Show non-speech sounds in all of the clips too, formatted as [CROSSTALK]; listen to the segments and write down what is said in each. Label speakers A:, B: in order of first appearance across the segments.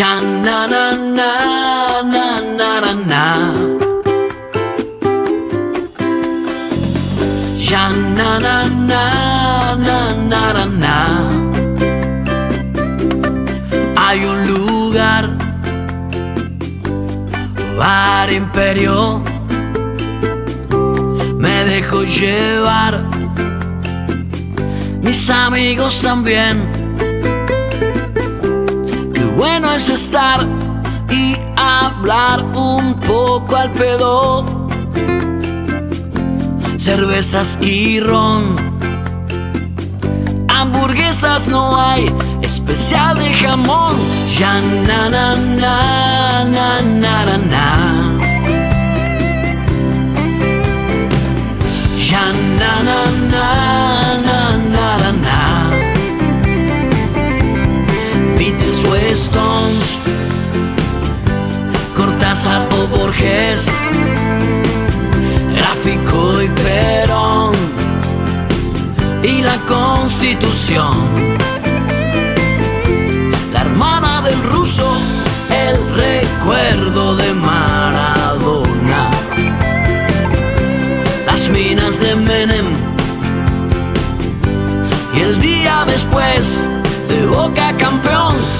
A: Ya na na na na na na na. Ya na na na na na na na. Hay un lugar, bar imperio. Me dejo llevar, mis amigos también. Bueno es estar y hablar un poco al pedo. Cervezas y ron, hamburguesas no hay, especial de jamón. Ya na na na na na na na. Ya na na na Stones, Cortázar o Borges, Gráfico y Perón y la Constitución. La hermana del ruso, el recuerdo de Maradona. Las minas de Menem y el día después de Boca campeón.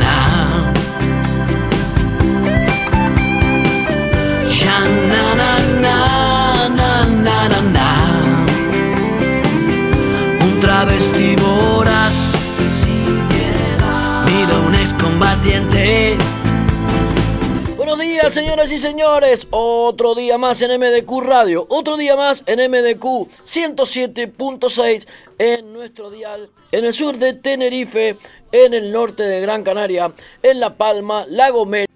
B: señoras y señores. Otro día más en MDQ Radio. Otro día más en MDQ 107.6 en nuestro dial. En el sur de Tenerife, en el norte de Gran Canaria, en La Palma, La Gomera.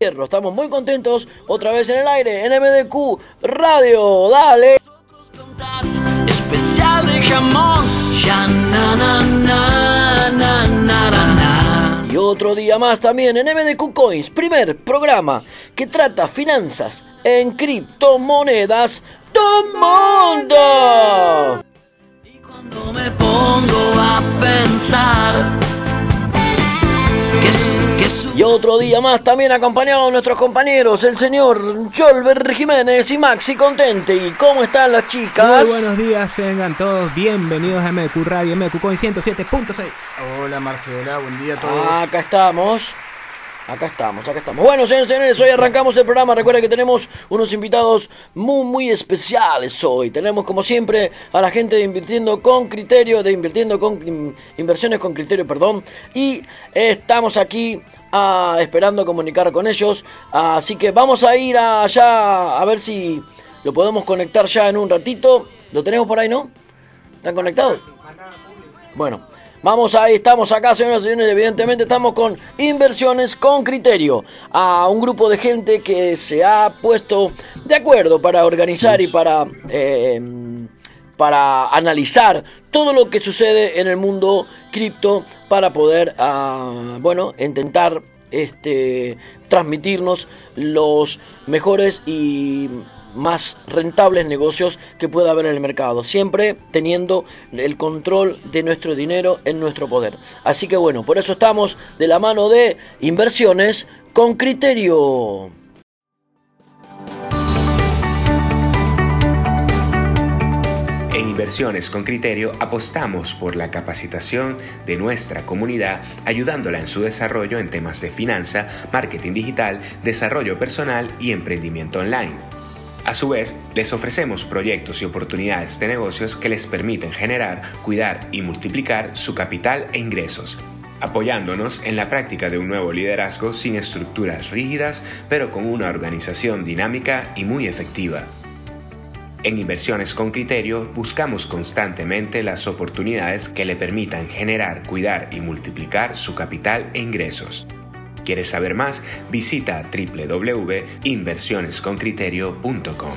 B: Estamos muy contentos otra vez en el aire en MDQ Radio. Dale.
A: Especial de jamón.
B: Y otro día más también en MDQ Coins, primer programa que trata finanzas en criptomonedas del mundo.
A: Cuando me pongo a pensar
B: Y otro día más también acompañado de nuestros compañeros, el señor Jolber Jiménez y Maxi Contente. ¿Y cómo están las chicas?
C: Muy buenos días, vengan todos bienvenidos a MDQ Radio, MDQ Coin 107.6.
D: Hola Marcela, buen día a todos.
B: Acá estamos. Acá estamos, acá estamos. Bueno, señores señores, hoy arrancamos el programa. Recuerden que tenemos unos invitados muy, muy especiales hoy. Tenemos, como siempre, a la gente de Invirtiendo con Criterio, de Invirtiendo con in- Inversiones con Criterio, perdón. Y estamos aquí ah, esperando comunicar con ellos. Así que vamos a ir allá a ver si lo podemos conectar ya en un ratito. ¿Lo tenemos por ahí, no? ¿Están conectados? Bueno, vamos ahí, estamos acá, señoras y señores. Evidentemente estamos con inversiones con criterio. A un grupo de gente que se ha puesto de acuerdo para organizar y para, eh, para analizar todo lo que sucede en el mundo cripto para poder, ah, bueno, intentar este, transmitirnos los mejores y más rentables negocios que pueda haber en el mercado, siempre teniendo el control de nuestro dinero en nuestro poder. Así que bueno, por eso estamos de la mano de inversiones con criterio.
E: En Inversiones con Criterio apostamos por la capacitación de nuestra comunidad, ayudándola en su desarrollo en temas de finanza, marketing digital, desarrollo personal y emprendimiento online. A su vez, les ofrecemos proyectos y oportunidades de negocios que les permiten generar, cuidar y multiplicar su capital e ingresos, apoyándonos en la práctica de un nuevo liderazgo sin estructuras rígidas, pero con una organización dinámica y muy efectiva. En Inversiones con Criterio buscamos constantemente las oportunidades que le permitan generar, cuidar y multiplicar su capital e ingresos. ¿Quieres saber más? Visita www.inversionesconcriterio.com.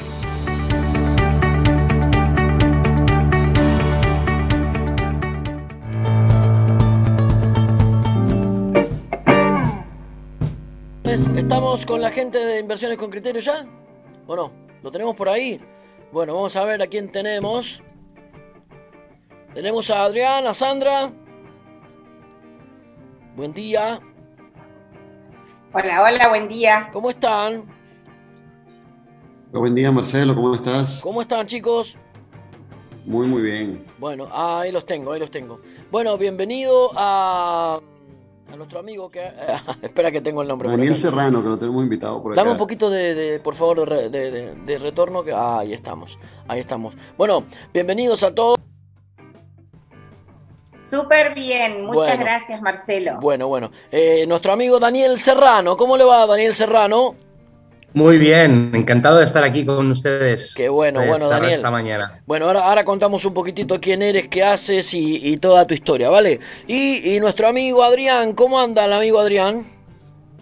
B: Estamos con la gente de Inversiones con Criterio ya. ¿O no? ¿Lo tenemos por ahí? Bueno, vamos a ver a quién tenemos. Tenemos a Adrián, a Sandra. Buen día.
F: Hola, hola, buen día.
B: ¿Cómo están?
G: Buen día, Marcelo, ¿cómo estás?
B: ¿Cómo están, chicos?
G: Muy, muy bien.
B: Bueno, ahí los tengo, ahí los tengo. Bueno, bienvenido a, a nuestro amigo que... [LAUGHS] espera que tengo el nombre.
G: Daniel. Serrano, que lo tenemos invitado por acá.
B: Dame un poquito de, de, por favor, de, re- de- de- de retorno. Que, ah, ahí estamos, ahí estamos. Bueno, bienvenidos a todos.
F: Súper bien, muchas
B: Bueno.
F: gracias, Marcelo.
B: Bueno, bueno. Eh, nuestro amigo Daniel Serrano. ¿Cómo le va, Daniel Serrano?
H: Muy bien, encantado de estar aquí con ustedes.
B: Qué bueno,
H: esta-
B: bueno,
H: esta-
B: Daniel.
H: Esta mañana.
B: Bueno, ahora, ahora contamos un poquitito quién eres, qué haces y, y toda tu historia, ¿vale? Y, y nuestro amigo Adrián, ¿cómo anda el amigo Adrián?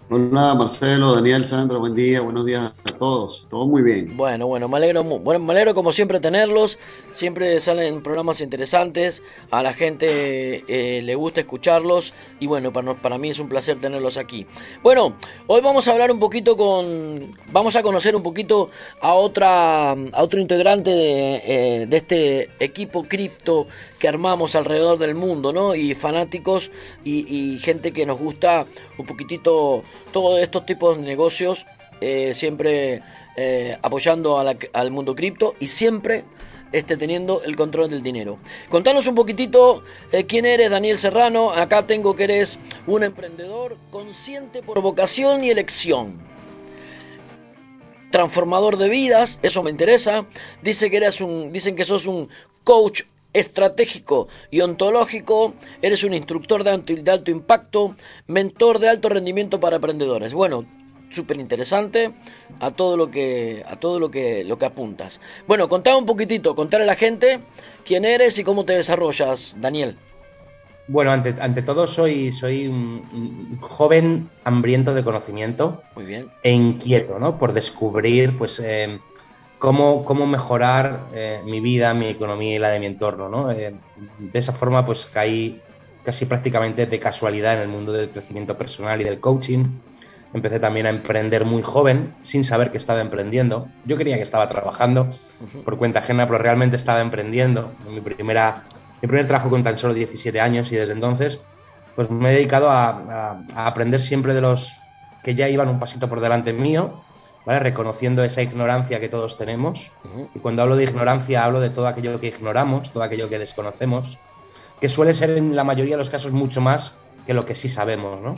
G: Hola, Marcelo, Daniel, Sandra, buen día, buenos días a todos. Todo muy bien.
B: Bueno, bueno, me alegro, bueno, me alegro como siempre tenerlos. Siempre salen programas interesantes. A la gente eh, le gusta escucharlos. Y bueno, para, para mí es un placer tenerlos aquí. Bueno, hoy vamos a hablar un poquito con. Vamos a conocer un poquito a otra a otro integrante de, eh, de este equipo cripto que armamos alrededor del mundo, ¿no? Y fanáticos y, gente que nos gusta un poquitito todos estos tipos de negocios eh, siempre eh, apoyando al mundo cripto y siempre este, teniendo el control del dinero. Contanos un poquitito eh, quién eres, Daniel Serrano. Acá tengo que eres un emprendedor consciente por vocación y elección. Transformador de vidas, eso me interesa. Dice que eres un, dicen que sos un coach estratégico y ontológico, eres un instructor de alto, de alto impacto, mentor de alto rendimiento para emprendedores. Bueno, súper interesante a todo lo que a todo lo que lo que apuntas. Bueno, contame un poquitito, contar a la gente quién eres y cómo te desarrollas, Daniel.
H: Bueno, ante, ante todo soy, soy un, un joven hambriento de conocimiento
B: Muy bien.
H: e inquieto, ¿no? Por descubrir, pues, eh, cómo, cómo mejorar eh, mi vida, mi economía y la de mi entorno, ¿no? Eh, de esa forma, pues, caí casi prácticamente de casualidad en el mundo del crecimiento personal y del coaching. Empecé también a emprender muy joven, sin saber que estaba emprendiendo. Yo creía que estaba trabajando por cuenta ajena, pero realmente estaba emprendiendo. Mi, primera, mi primer trabajo con tan solo 17 años y desde entonces pues me he dedicado a, a- a aprender siempre de los que ya iban un pasito por delante mío, ¿vale? reconociendo esa ignorancia que todos tenemos. Y cuando hablo de ignorancia hablo de todo aquello que ignoramos, todo aquello que desconocemos, que suele ser en la mayoría de los casos mucho más que lo que sí sabemos, ¿no?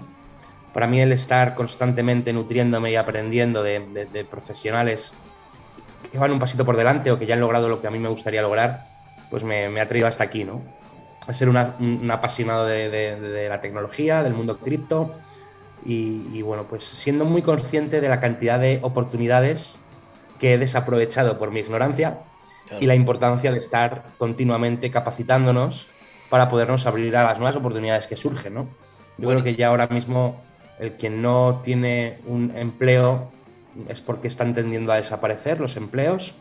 H: Para mí el estar constantemente nutriéndome y aprendiendo de, de- de profesionales que van un pasito por delante o que ya han logrado lo que a mí me gustaría lograr, pues me, me ha traído hasta aquí, ¿no? A ser una- un, apasionado de- de la tecnología, del mundo cripto y, y, bueno, pues siendo muy consciente de la cantidad de oportunidades que he desaprovechado por mi ignorancia
B: Claro.
H: y la importancia de estar continuamente capacitándonos para podernos abrir a las nuevas oportunidades que surgen, ¿no? Yo creo que ya ahora mismo el que no tiene un empleo es porque están tendiendo a desaparecer los empleos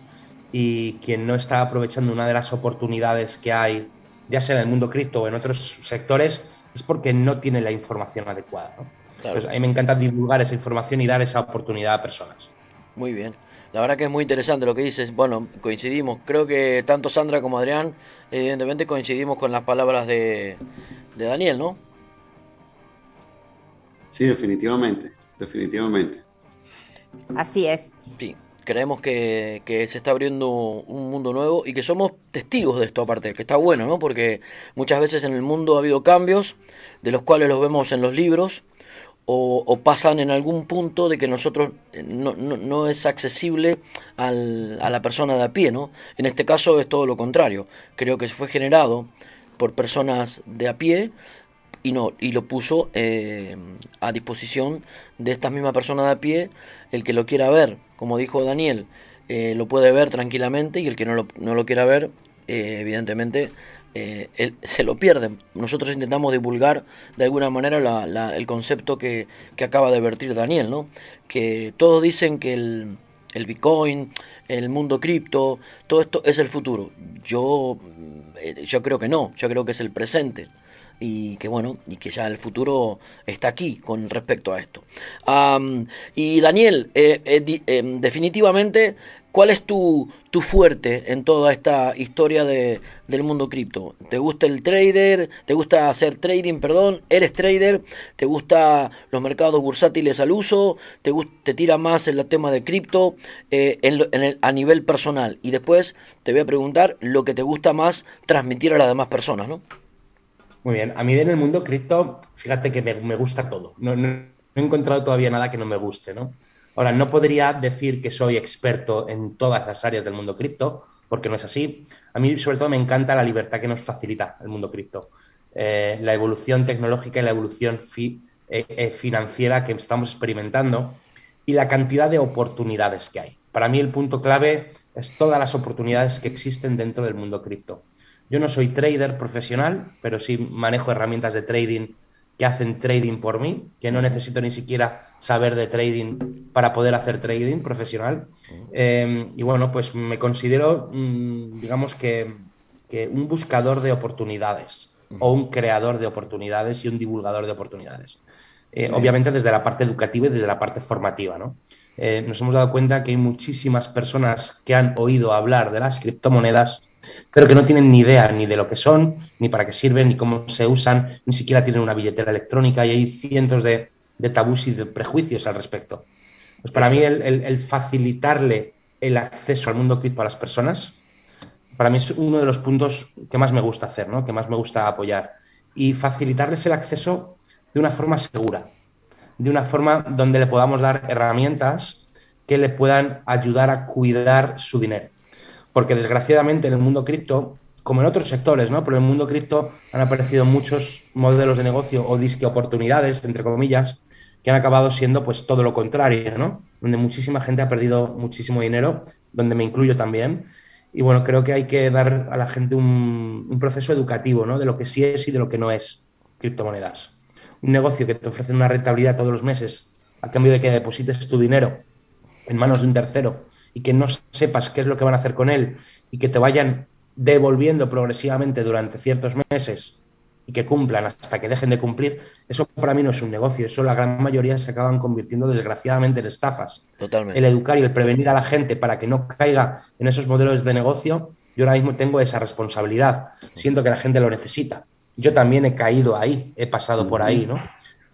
H: y quien no está aprovechando una de las oportunidades que hay, ya sea en el mundo cripto o en otros sectores, es porque no tiene la información adecuada. ¿no?
B: Claro.
H: Pues a mí me encanta divulgar esa información y dar esa oportunidad a personas.
B: Muy bien. La verdad que es muy interesante lo que dices. Bueno, coincidimos. Creo que tanto Sandra como Adrián, evidentemente coincidimos con las palabras de, de Daniel, ¿no?
G: Sí, definitivamente, definitivamente.
F: Así es.
B: Sí. Creemos que, que se está abriendo un mundo nuevo y que somos testigos de esto aparte, que está bueno, ¿no? Porque muchas veces en el mundo ha habido cambios, de los cuales los vemos en los libros, o, pasan en algún punto de que nosotros eh, no, es accesible al- a la persona de a pie, ¿no? En este caso es todo lo contrario. Creo que fue generado por personas de a pie y no y lo puso eh, a disposición de esta misma persona de a pie el que lo quiera ver como dijo Daniel eh, lo puede ver tranquilamente y el que no lo, no lo quiera ver, eh, evidentemente, eh, se lo pierde. Nosotros intentamos divulgar de alguna manera la, la, el concepto que, que, acaba de vertir Daniel, ¿no? Que todos dicen que el, el Bitcoin, el mundo cripto, todo esto es el futuro. Yo, yo creo que no, yo creo que es el presente y que bueno, y que ya el futuro está aquí con respecto a esto. Y Daniel, eh, eh, eh, definitivamente, ¿cuál es tu, tu, fuerte en toda esta historia de, del mundo cripto? ¿Te gusta el trader? ¿Te gusta hacer trading, perdón? ¿Eres trader? ¿Te gusta los mercados bursátiles al uso? ¿Te, te tira más el tema de cripto en, en el, a nivel personal? Y después te voy a preguntar lo que te gusta más transmitir a las demás personas, ¿no?
H: Muy bien. A mí en el mundo cripto, fíjate que me, me gusta todo. No, no, no, he encontrado todavía nada que no me guste, ¿no? Ahora, no podría decir que soy experto en todas las áreas del mundo cripto, porque no es así. A mí, sobre todo, me encanta la libertad que nos facilita el mundo cripto. Eh, la evolución tecnológica y la evolución eh, eh, financiera que estamos experimentando y la cantidad de oportunidades que hay. Para mí, el punto clave es todas las oportunidades que existen dentro del mundo cripto. Yo no soy trader profesional, pero sí manejo herramientas de trading que hacen trading por mí, que no necesito ni siquiera saber de trading para poder hacer trading profesional. Eh, y bueno, pues me considero, mmm, digamos que, que, un buscador de oportunidades o un creador de oportunidades y un divulgador de oportunidades. Eh, obviamente desde la parte educativa y desde la parte formativa. ¿no? Eh, nos hemos dado cuenta que hay muchísimas personas que han oído hablar de las criptomonedas pero que no tienen ni idea ni de lo que son, ni para qué sirven, ni cómo se usan, ni siquiera tienen una billetera electrónica y hay cientos de, de tabús y de prejuicios al respecto. Pues para mí el, el, el, facilitarle el acceso al mundo cripto a las personas, para mí es uno de los puntos que más me gusta hacer, ¿no? que más me gusta apoyar. Y facilitarles el acceso de una forma segura, de una forma donde le podamos dar herramientas que le puedan ayudar a cuidar su dinero porque desgraciadamente en el mundo cripto, como en otros sectores, ¿no? Pero en el mundo cripto han aparecido muchos modelos de negocio o disque oportunidades, entre comillas, que han acabado siendo pues todo lo contrario, ¿no? Donde muchísima gente ha perdido muchísimo dinero, donde me incluyo también. Y bueno, creo que hay que dar a la gente un, un proceso educativo, ¿no? De lo que sí es y de lo que no es criptomonedas. Un negocio que te ofrece una rentabilidad todos los meses a cambio de que deposites tu dinero en manos de un tercero y que no sepas qué es lo que van a hacer con él y que te vayan devolviendo progresivamente durante ciertos meses y que cumplan hasta que dejen de cumplir, eso para mí no es un negocio, eso la gran mayoría se acaban convirtiendo desgraciadamente en estafas.
B: Totalmente.
H: El educar y el prevenir a la gente para que no caiga en esos modelos de negocio, yo ahora mismo tengo esa responsabilidad, siento que la gente lo necesita. Yo también he caído ahí, he pasado por ahí, ¿no?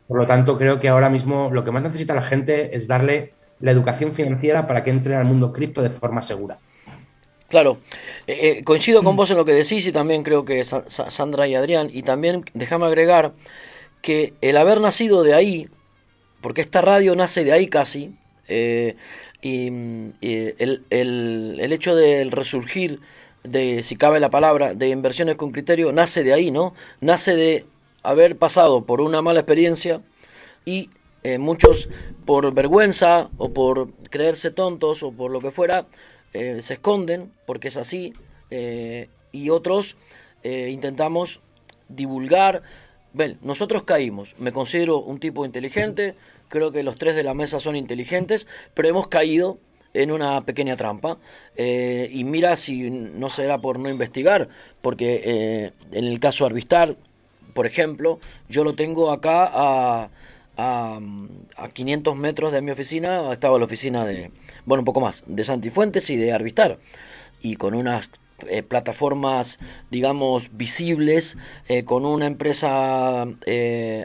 H: Por lo tanto, creo que ahora mismo lo que más necesita la gente es darle la educación financiera para que entren al mundo cripto de forma segura.
B: Claro, eh, eh, coincido con vos en lo que decís y también creo que Sa Sandra y Adrián, y también déjame agregar que el haber nacido de ahí, porque esta radio nace de ahí casi, eh, y, y el, el, el, hecho del resurgir de, si cabe la palabra, de inversiones con criterio, nace de ahí, ¿no? Nace de haber pasado por una mala experiencia y eh, muchos por vergüenza o por creerse tontos o por lo que fuera, eh, se esconden porque es así eh, y otros eh, intentamos divulgar. Ven, nosotros caímos, me considero un tipo inteligente, creo que los tres de la mesa son inteligentes, pero hemos caído en una pequeña trampa. Y mira si no será por no investigar, porque en el caso Arvistar, por ejemplo, yo lo tengo acá a a, a 500 metros de mi oficina estaba la oficina de, bueno, un poco más, de Santifuentes y de Arvistar. Y con unas eh, plataformas, digamos, visibles, eh, con una empresa eh,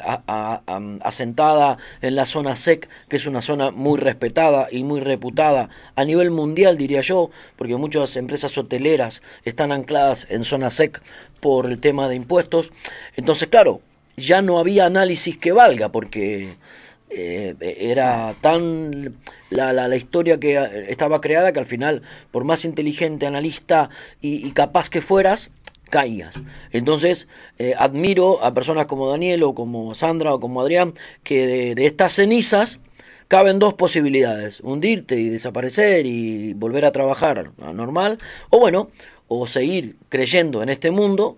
B: asentada en la zona SEC, que es una zona muy respetada y muy reputada a nivel mundial, diría yo, porque muchas empresas hoteleras están ancladas en zona SEC por el tema de impuestos. Entonces, claro, ya no había análisis que valga, porque eh, era tan la, la, la, historia que estaba creada que al final, por más inteligente, analista y, y capaz que fueras, caías. Entonces, eh, admiro a personas como Daniel o como Sandra o como Adrián, que de, de estas cenizas caben dos posibilidades, hundirte y desaparecer y volver a trabajar normal, o bueno, o seguir creyendo en este mundo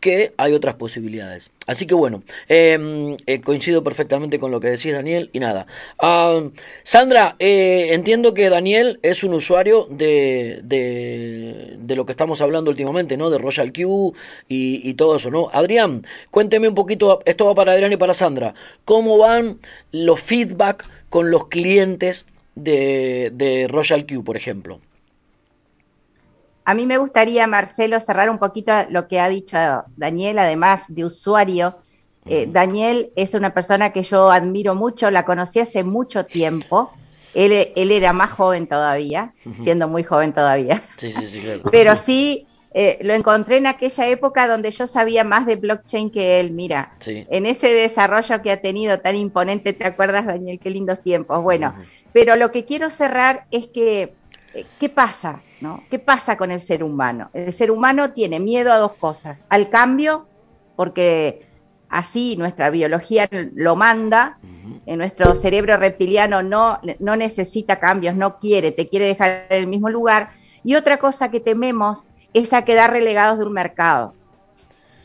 B: que hay otras posibilidades. Así que bueno, em, eh, coincido perfectamente con lo que decís Daniel y nada. Ah, Sandra, eh, entiendo que Daniel es un usuario de, de, lo que estamos hablando últimamente, ¿no? De Royal Q y, y, todo eso, ¿no? Adrián, cuénteme un poquito, esto va para Adrián y para Sandra, ¿cómo van los feedback con los clientes de, de Royal Q, por ejemplo?
F: A mí me gustaría, Marcelo, cerrar un poquito lo que ha dicho Daniel, además de usuario. Eh, Daniel es una persona que yo admiro mucho, la conocí hace mucho tiempo. Él, era más joven todavía, siendo muy joven todavía. Sí, sí, sí, claro. Pero sí, eh, lo encontré en aquella época donde yo sabía más de blockchain que él. Mira, en ese desarrollo que ha tenido tan imponente, ¿te acuerdas, Daniel? Qué lindos tiempos. Bueno, pero lo que quiero cerrar es que ¿qué pasa? ¿no? ¿Qué pasa con el ser humano? El ser humano tiene miedo a dos cosas, al cambio, porque así nuestra biología lo manda, en nuestro cerebro reptiliano no, no necesita cambios, no quiere, te quiere dejar en el mismo lugar, y otra cosa que tememos es a quedar relegados de un mercado.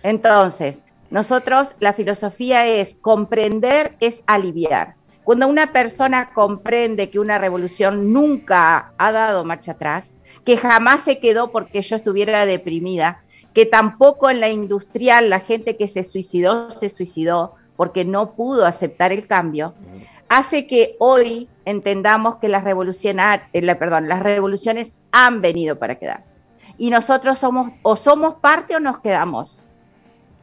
F: Entonces, nosotros la filosofía es comprender, es aliviar. Cuando una persona comprende que una revolución nunca ha dado marcha atrás, que jamás se quedó porque yo estuviera deprimida, que tampoco en la industrial la gente que se suicidó se suicidó porque no pudo aceptar el cambio, hace que hoy entendamos que las revoluciones, eh, perdón, las revoluciones han venido para quedarse. Y nosotros somos o somos parte o nos quedamos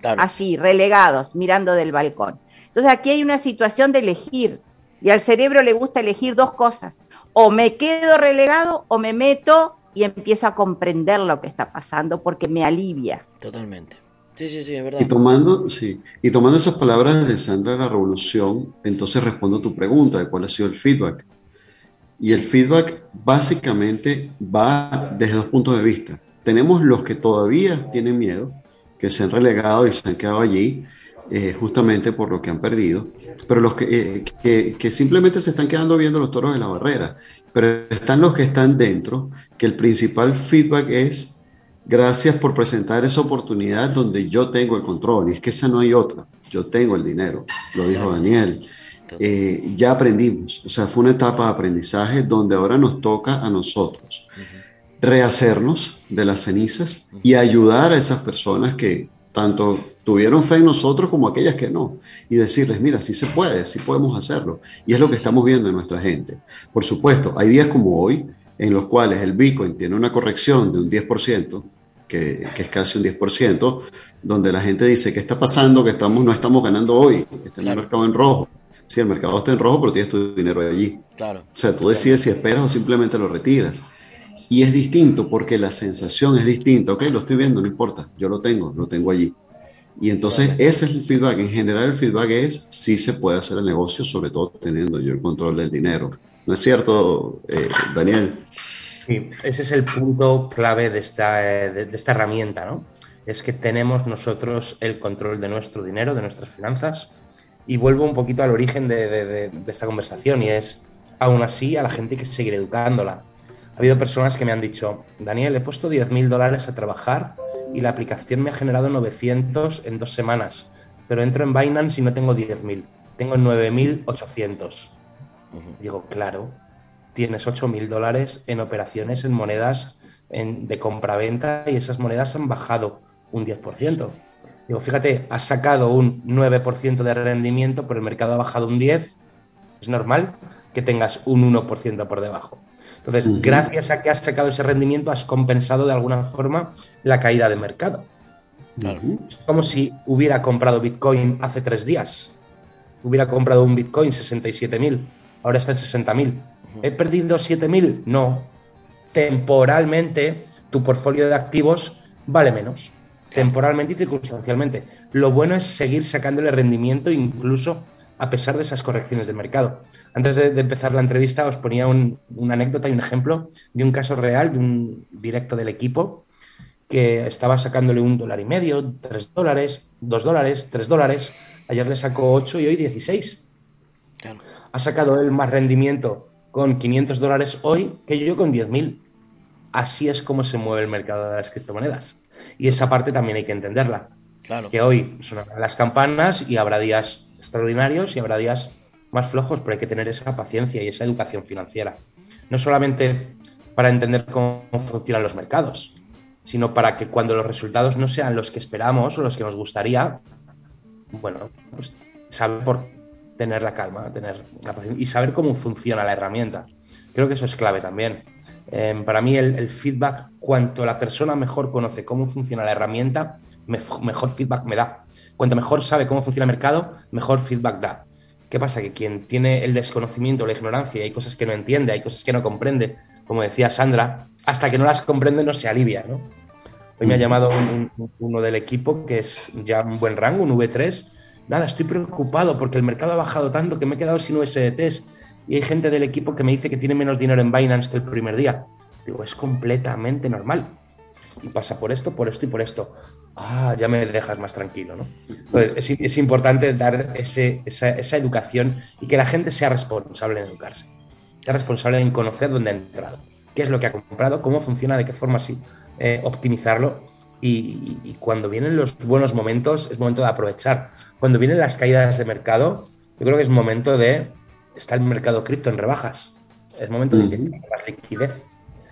F: allí, relegados, mirando del balcón. Entonces aquí hay una situación de elegir y al cerebro le gusta elegir dos cosas. O me quedo relegado o me meto y empiezo a comprender lo que está pasando porque me alivia.
B: Totalmente. Sí, sí, sí, es verdad.
G: Y tomando, sí, y tomando esas palabras de Sandra de la Revolución, entonces respondo a tu pregunta de cuál ha sido el feedback. Y el feedback básicamente va desde dos puntos de vista. Tenemos los que todavía tienen miedo, que se han relegado y se han quedado allí, eh, justamente por lo que han perdido pero los eh, que, que, simplemente se están quedando viendo los toros de la barrera. Pero están los que están dentro, que el principal feedback es gracias por presentar esa oportunidad donde yo tengo el control. Y es que esa no hay otra. Yo tengo el dinero, lo dijo Daniel. Eh, ya aprendimos, o sea, fue una etapa de aprendizaje donde ahora nos toca a nosotros rehacernos de las cenizas y ayudar a esas personas que tanto tuvieron fe en nosotros como aquellas que no, y decirles, mira, sí se puede, sí podemos hacerlo. Y es lo que estamos viendo en nuestra gente. Por supuesto, hay días como hoy en los cuales el Bitcoin tiene una corrección de un 10%, que, que es casi un 10%, donde la gente dice, ¿qué está pasando? Que estamos, no estamos ganando hoy, está en el mercado en rojo. Sí, el mercado está en rojo, pero tienes tu dinero allí. Claro. O sea, tú decides si esperas o simplemente lo retiras. Y es distinto porque la sensación es distinta. Ok, lo estoy viendo, no importa, yo lo tengo, lo tengo allí. Y entonces ese es el feedback. En general el feedback es si se puede hacer el negocio, sobre todo teniendo yo el control del dinero. ¿No es cierto, eh, Daniel?
H: Sí, ese es el punto clave de esta, eh, de, esta herramienta, ¿no? Es que tenemos nosotros el control de nuestro dinero, de nuestras finanzas. Y vuelvo un poquito al origen de, de esta conversación y es, aún así, a la gente que seguir educándola ha habido personas que me han dicho, Daniel, he puesto 10.000 dólares a trabajar y la aplicación me ha generado 900 en dos semanas, pero entro en Binance y no tengo 10.000, tengo 9.800. Digo, claro, tienes 8.000 dólares en operaciones en monedas en, de compra-venta y esas monedas han bajado un 10%. Digo, fíjate, has sacado un 9% de rendimiento, pero el mercado ha bajado un 10%. Es normal que tengas un 1% por debajo. Entonces, gracias a que has sacado ese rendimiento, has compensado de alguna forma la caída de mercado. Es como si hubiera comprado Bitcoin hace tres días. Hubiera comprado un Bitcoin 67.000, ahora está en 60.000. ¿He perdido 7.000? No. Temporalmente, tu portfolio de activos vale menos. Temporalmente y circunstancialmente. Lo bueno es seguir sacándole rendimiento incluso a pesar de esas correcciones del mercado. Antes de, empezar la entrevista os ponía una anécdota y un ejemplo de un caso real, de un directo del equipo, que estaba sacándole un dólar y medio, tres dólares, dos dólares, tres dólares. Ayer le sacó ocho y hoy dieciséis. ha sacado él más rendimiento con 500 dólares hoy que yo con 10.000. Así es como se mueve el mercado de las criptomonedas. Y esa parte también hay que entenderla.
B: Claro.
H: Que hoy son las campanas y habrá días extraordinarios y habrá días más flojos, pero hay que tener esa paciencia y esa educación financiera. No solamente para entender cómo funcionan los mercados, sino para que cuando los resultados no sean los que esperamos o los que nos gustaría, bueno, pues saber por tener la calma, tener la paciencia y saber cómo funciona la herramienta. Creo que eso es clave también. Eh, para mí el, feedback, cuanto la persona mejor conoce cómo funciona la herramienta, mejor feedback me da. Cuanto mejor sabe cómo funciona el mercado, mejor feedback da. ¿Qué pasa? Que quien tiene el desconocimiento, la ignorancia, hay cosas que no entiende, hay cosas que no comprende, como decía Sandra, hasta que no las comprende no se alivia, ¿no? Hoy me ha llamado un, un, uno del equipo que es ya un buen rango, un V3, nada, estoy preocupado porque el mercado ha bajado tanto que me he quedado sin USDTs y hay gente del equipo que me dice que tiene menos dinero en Binance que el primer día. Digo, es completamente normal. Y pasa por esto, por esto y por esto. Ah, ya me dejas más tranquilo, ¿no? Entonces, es, es, importante dar ese, esa, esa, educación y que la gente sea responsable en educarse. Sea responsable en conocer dónde ha entrado, qué es lo que ha comprado, cómo funciona, de qué forma sí, eh, optimizarlo y, y, cuando vienen los buenos momentos es momento de aprovechar. Cuando vienen las caídas de mercado, yo creo que es momento de... Está el mercado cripto en rebajas. Es momento de inyectar más liquidez.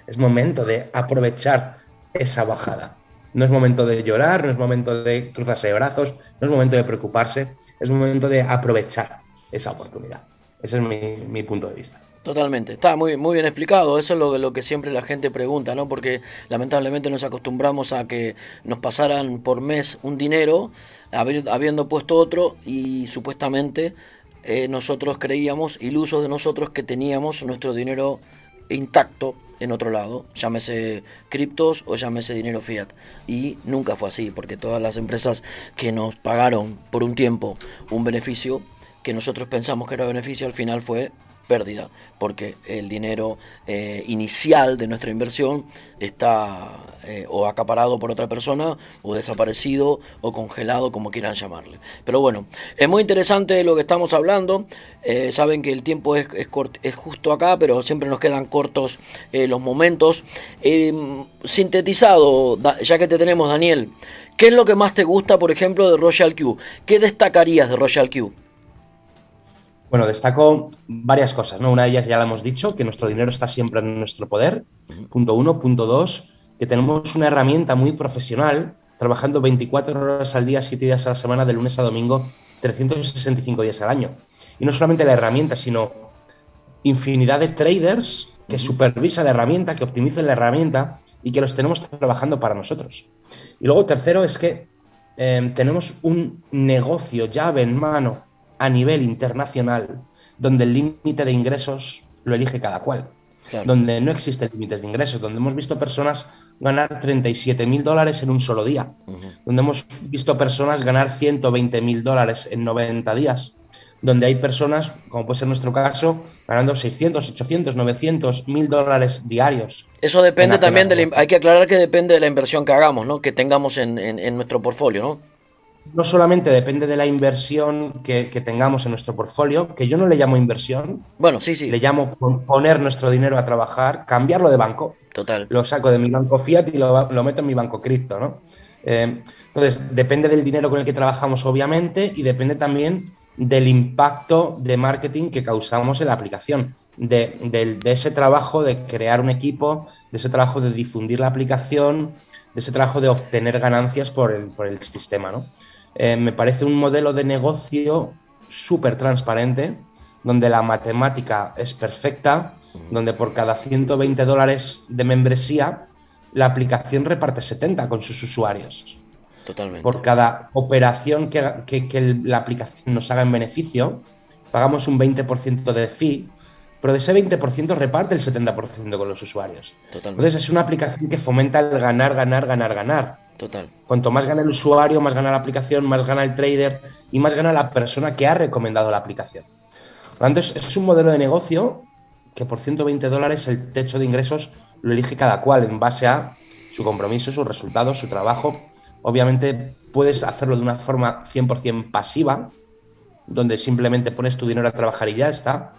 H: Es momento de aprovechar esa bajada. No es momento de llorar, no es momento de cruzarse de brazos, no es momento de preocuparse, es momento de aprovechar esa oportunidad. Ese es mi, mi punto de vista.
B: Totalmente, está muy, muy bien explicado, eso es lo, lo, que siempre la gente pregunta, ¿no? Porque lamentablemente nos acostumbramos a que nos pasaran por mes un dinero, habiendo puesto otro y supuestamente eh, nosotros creíamos, ilusos de nosotros, que teníamos nuestro dinero intacto en otro lado, llámese criptos o llámese dinero fiat. Y nunca fue así, porque todas las empresas que nos pagaron por un tiempo un beneficio que nosotros pensamos que era beneficio, al final fue pérdida, porque el dinero eh, inicial de nuestra inversión está eh, o acaparado por otra persona, o desaparecido, o congelado, como quieran llamarle. Pero bueno, es muy interesante lo que estamos hablando. Eh, saben que el tiempo es, es, es, justo acá, pero siempre nos quedan cortos los momentos. sintetizado, ya que te tenemos, Daniel, ¿qué es lo que más te gusta, por ejemplo, de Royal Q? ¿Qué destacarías de Royal Q?
H: Bueno, destaco varias cosas, ¿no? Una de ellas ya la hemos dicho, que nuestro dinero está siempre en nuestro poder. Punto uno. Punto dos, que tenemos una herramienta muy profesional, trabajando 24 horas al día, 7 días a la semana, de lunes a domingo, 365 días al año. Y no solamente la herramienta, sino infinidad de traders que supervisan la herramienta, que optimizan la herramienta y que los tenemos trabajando para nosotros. Y luego, tercero, es que eh, tenemos un negocio llave en mano a nivel internacional, donde el límite de ingresos lo elige cada cual, claro. donde no existen límites de ingresos, donde hemos visto personas ganar 37 mil dólares en un solo día, uh -huh. donde hemos visto personas ganar 120 mil dólares en 90 días, donde hay personas, como puede ser nuestro caso, ganando 600, 800, 900, mil dólares diarios.
B: Eso depende también, de la, hay que aclarar que depende de la inversión que hagamos, ¿no? que tengamos en, en, en nuestro portfolio, ¿no?
H: No solamente depende de la inversión que, que, tengamos en nuestro portfolio, que yo no le llamo inversión.
B: Bueno, sí, sí.
H: Le llamo poner nuestro dinero a trabajar, cambiarlo de banco.
B: Total.
H: Lo saco de mi banco fiat y lo, lo meto en mi banco cripto, ¿no? Eh, entonces, depende del dinero con el que trabajamos, obviamente, y depende también del impacto de marketing que causamos en la aplicación. De, de, de ese trabajo de crear un equipo, de ese trabajo de difundir la aplicación, de ese trabajo de obtener ganancias por el, por el sistema, ¿no? Eh, me parece un modelo de negocio súper transparente, donde la matemática es perfecta, donde por cada 120 dólares de membresía, la aplicación reparte 70 con sus usuarios.
B: Totalmente.
H: Por cada operación que, que, que la aplicación nos haga en beneficio, pagamos un 20% de fee, pero de ese 20% reparte el 70% con los usuarios.
B: Totalmente.
H: Entonces es una aplicación que fomenta el ganar, ganar, ganar, ganar.
B: Total.
H: Cuanto más gana el usuario, más gana la aplicación, más gana el trader y más gana la persona que ha recomendado la aplicación. Por lo tanto, es, es un modelo de negocio que por 120 dólares el techo de ingresos lo elige cada cual en base a su compromiso, sus resultados, su trabajo. Obviamente puedes hacerlo de una forma 100% pasiva, donde simplemente pones tu dinero a trabajar y ya está.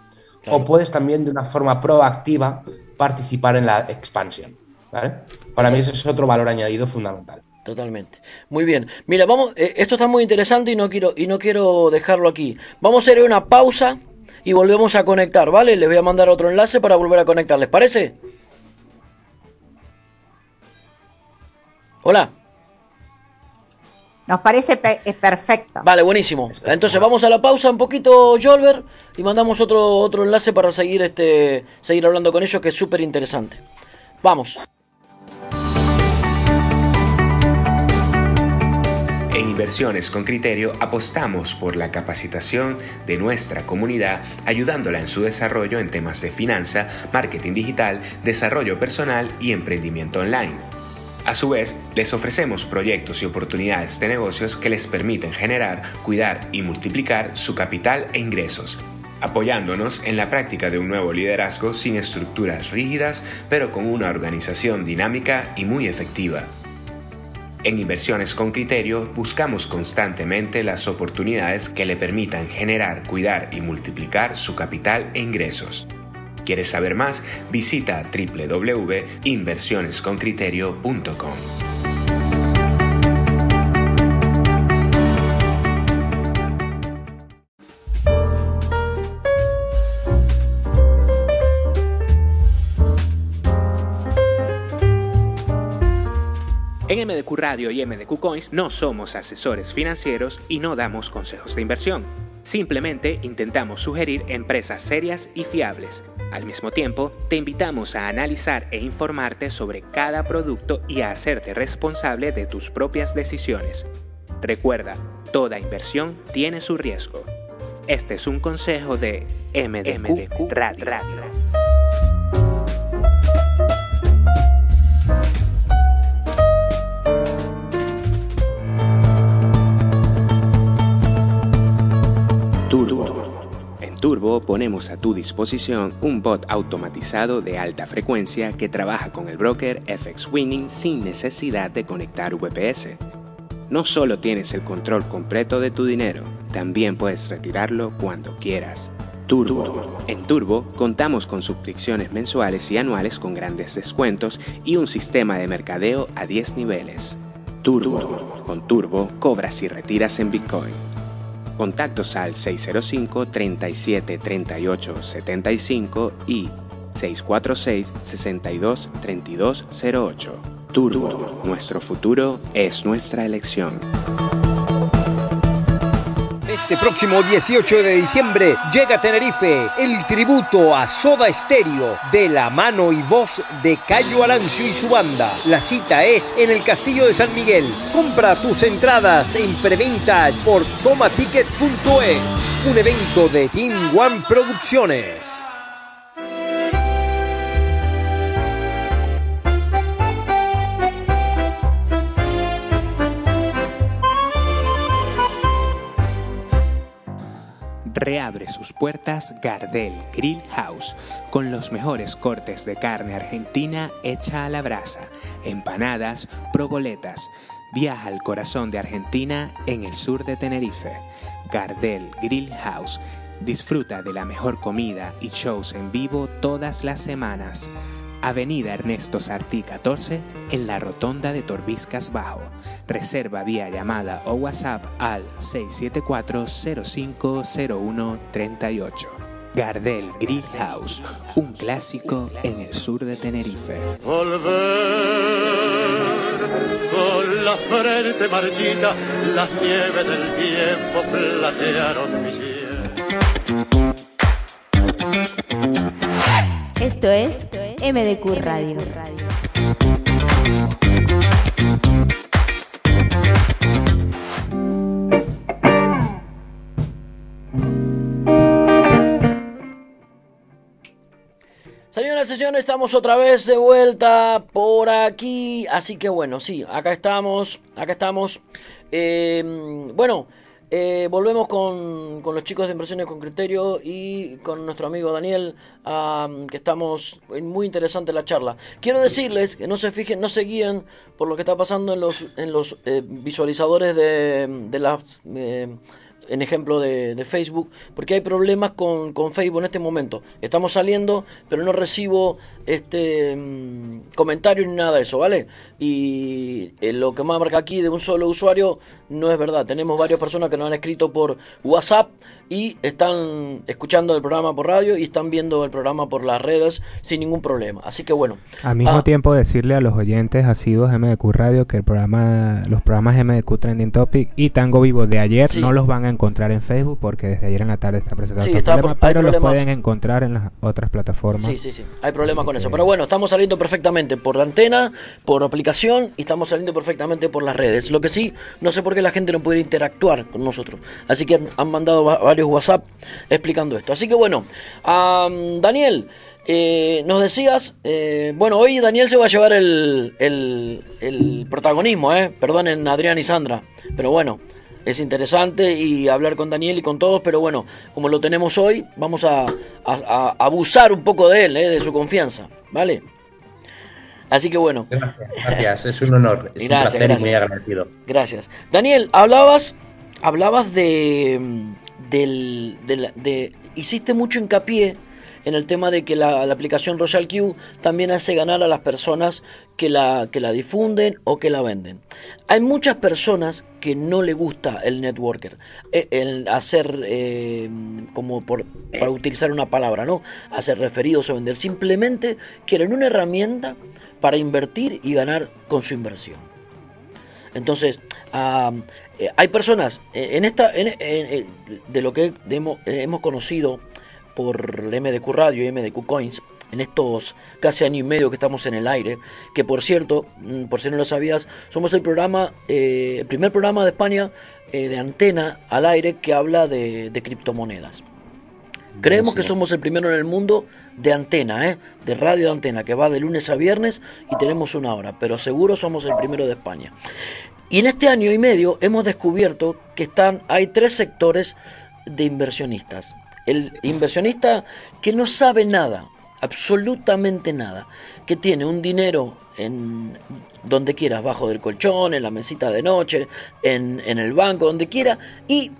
H: O puedes también de una forma proactiva participar en la expansión. ¿vale? Para mí ese es otro valor añadido fundamental.
B: Totalmente. Muy bien. Mira, vamos, eh, esto está muy interesante y no quiero y no quiero dejarlo aquí. Vamos a hacer una pausa y volvemos a conectar, ¿vale? Les voy a mandar otro enlace para volver a conectar, ¿les parece? Hola.
F: Nos parece pe- es perfecto.
B: Vale, buenísimo. Entonces vamos a la pausa un poquito, Jolver, y mandamos otro otro enlace para seguir este seguir hablando con ellos que es súper interesante. Vamos.
E: En Inversiones con Criterio apostamos por la capacitación de nuestra comunidad, ayudándola en su desarrollo en temas de finanza, marketing digital, desarrollo personal y emprendimiento online. A su vez, les ofrecemos proyectos y oportunidades de negocios que les permiten generar, cuidar y multiplicar su capital e ingresos, apoyándonos en la práctica de un nuevo liderazgo sin estructuras rígidas, pero con una organización dinámica y muy efectiva. En Inversiones con Criterio buscamos constantemente las oportunidades que le permitan generar, cuidar y multiplicar su capital e ingresos. ¿Quieres saber más? Visita www.inversionesconcriterio.com.
C: Radio y MDQ Coins no somos asesores financieros y no damos consejos de inversión. Simplemente intentamos sugerir empresas serias y fiables. Al mismo tiempo, te invitamos a analizar e informarte sobre cada producto y a hacerte responsable de tus propias decisiones. Recuerda, toda inversión tiene su riesgo. Este es un consejo de MDQ, Radio.
E: Turbo. Turbo ponemos a tu disposición un bot automatizado de alta frecuencia que trabaja con el broker FX Winning sin necesidad de conectar VPS. No solo tienes el control completo de tu dinero, también puedes retirarlo cuando quieras. Turbo. En Turbo contamos con suscripciones mensuales y anuales con grandes descuentos y un sistema de mercadeo a 10 niveles. Turbo. Con Turbo cobras y retiras en Bitcoin. Contactos al 605 37 38 75 y 646 62 32 08. Turbo, nuestro futuro es nuestra elección.
I: Este próximo 18 de diciembre llega a Tenerife el tributo a Soda Stereo de la mano y voz de Cayo Arancio y su banda. La cita es en el Castillo de San Miguel. Compra tus entradas en preventa por tomaticket.es. Un evento de Team One Producciones.
E: Reabre sus puertas Gardel Grill House con los mejores cortes de carne argentina hecha a la brasa, empanadas, proboletas. Viaja al corazón de Argentina en el sur de Tenerife. Gardel Grill House. Disfruta de la mejor comida y shows en vivo todas las semanas. Avenida Ernesto Sartí 14 en la rotonda de Torbiscas Bajo. Reserva vía llamada o WhatsApp al 674-050138. Gardel Grill House, un clásico en el sur de Tenerife.
J: La frente marchita, las nieves del tiempo platearon.
K: Esto es MDQ Radio.
B: Señoras y señores, estamos otra vez de vuelta por aquí. Así que bueno, sí, acá estamos, acá estamos. Eh, bueno, eh, volvemos con, con los chicos de Inversiones con Criterio y con nuestro amigo Daniel, que estamos, muy interesante la charla. Quiero decirles que no se fijen, no se guíen por lo que está pasando en los, en los eh, visualizadores de, de las... eh, en ejemplo de, de Facebook, porque hay problemas con, con Facebook en este momento. Estamos saliendo, pero no recibo este mm, comentario ni nada de eso, ¿vale? Y eh, lo que marca aquí de un solo usuario no es verdad. Tenemos varias personas que nos han escrito por WhatsApp y están escuchando el programa por radio y están viendo el programa por las redes sin ningún problema. Así que bueno.
L: Al mismo
B: Ah,
L: tiempo decirle a los oyentes asiduos de MDQ Radio que el programa, los programas MDQ Trending Topic y Tango Vivo de ayer
B: Sí.
L: no los van a encontrar en Facebook porque desde ayer en la tarde está presentado
B: Sí,
L: este
B: está
L: problema,
B: por-
L: pero los
B: problemas.
L: pueden encontrar en las otras plataformas.
B: Sí, sí, sí. Hay problema
L: Así
B: con eso.
L: que-
B: Pero bueno, estamos saliendo perfectamente por la antena, por aplicación y estamos saliendo perfectamente por las redes. Lo que sí, no sé por qué la gente no puede interactuar con nosotros. Así que han, han mandado va- varios WhatsApp explicando esto. Así que bueno, am, Daniel, eh, nos decías, eh, bueno, hoy Daniel se va a llevar el, el, el protagonismo, ¿eh? Perdonen Adrián y Sandra. Pero bueno, es interesante y hablar con Daniel y con todos, pero bueno, como lo tenemos hoy, vamos a, a- a abusar un poco de él, ¿eh? de su confianza, ¿vale? Así que bueno,
H: Gracias, gracias, es un honor, es
B: Gracias,
H: un placer
B: gracias.
H: y muy agradecido.
B: gracias. Daniel, hablabas, hablabas de, del, de, de- hiciste mucho hincapié en el tema de que la, la aplicación Royal Q también hace ganar a las personas que la, que la difunden o que la venden. Hay muchas personas que no le gusta el networker, eh, el hacer, eh, como para utilizar una palabra, ¿no? Hacer referidos o vender. Simplemente quieren una herramienta para invertir y ganar con su inversión. Entonces, eh, hay personas en esta, de lo que hemos, hemos conocido por MDQ Radio y MDQ Coins, en estos casi año y medio que estamos en el aire, que por cierto, mm, por si no lo sabías, somos el programa, eh, el primer programa de España eh, de antena al aire que habla de, de criptomonedas. Creemos que somos el primero en el mundo de antena, ¿eh? de radio de antena, que va de lunes a viernes y tenemos una hora, pero seguro somos el primero de España. Y en este año y medio hemos descubierto que están, hay tres sectores de inversionistas. El inversionista que no sabe nada, absolutamente nada, que tiene un dinero en donde quieras, bajo del colchón, en la mesita de noche, en, en el banco, donde quiera, y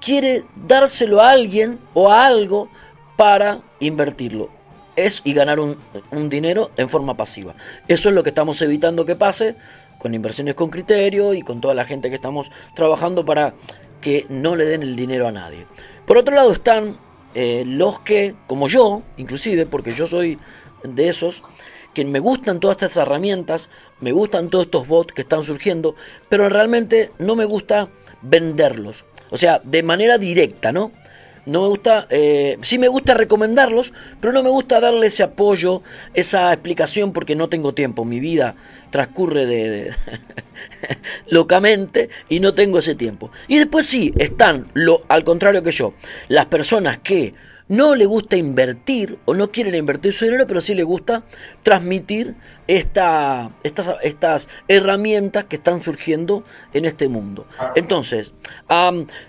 B: quiere dárselo a alguien o a algo para invertirlo es y ganar un, un dinero en forma pasiva. Eso es lo que estamos evitando que pase con inversiones con criterio y con toda la gente que estamos trabajando para que no le den el dinero a nadie. Por otro lado están eh, los que, como yo, inclusive, porque yo soy de esos, que me gustan todas estas herramientas, me gustan todos estos bots que están surgiendo, pero realmente no me gusta venderlos. O sea, de manera directa, ¿no? No me gusta, eh, sí me gusta recomendarlos, pero no me gusta darle ese apoyo, esa explicación, porque no tengo tiempo. Mi vida transcurre de, de- [LAUGHS] [LAUGHS] locamente y no tengo ese tiempo. Y después sí, están, lo, al contrario que yo, las personas que no le gusta invertir o no quieren invertir su dinero, pero sí le gusta transmitir esta, estas, estas herramientas que están surgiendo en este mundo. Entonces,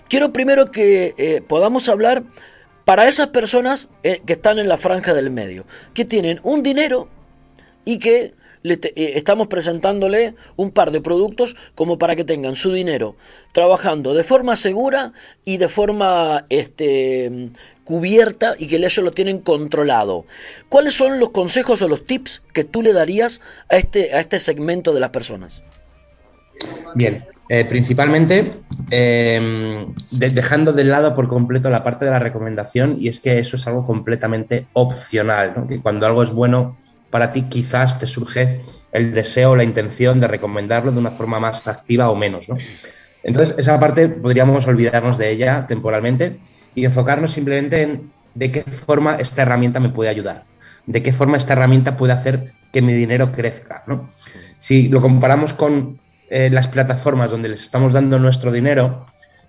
B: quiero primero que eh, podamos hablar para esas personas eh, que están en la franja del medio, que tienen un dinero y que eh, estamos presentándole un par de productos como para que tengan su dinero trabajando de forma segura y de forma este, cubierta y que ellos lo tienen controlado. ¿Cuáles son los consejos o los tips que tú le darías a este, a este segmento de las personas?
H: Bien, eh, principalmente de- dejando de lado por completo la parte de la recomendación y es que eso es algo completamente opcional, ¿no? que cuando algo es bueno para ti quizás te surge el deseo o la intención de recomendarlo de una forma más activa o menos. ¿no? Entonces, esa parte podríamos olvidarnos de ella temporalmente y enfocarnos simplemente en de qué forma esta herramienta me puede ayudar, de qué forma esta herramienta puede hacer que mi dinero crezca. Si lo comparamos con eh, las plataformas donde les estamos dando nuestro dinero,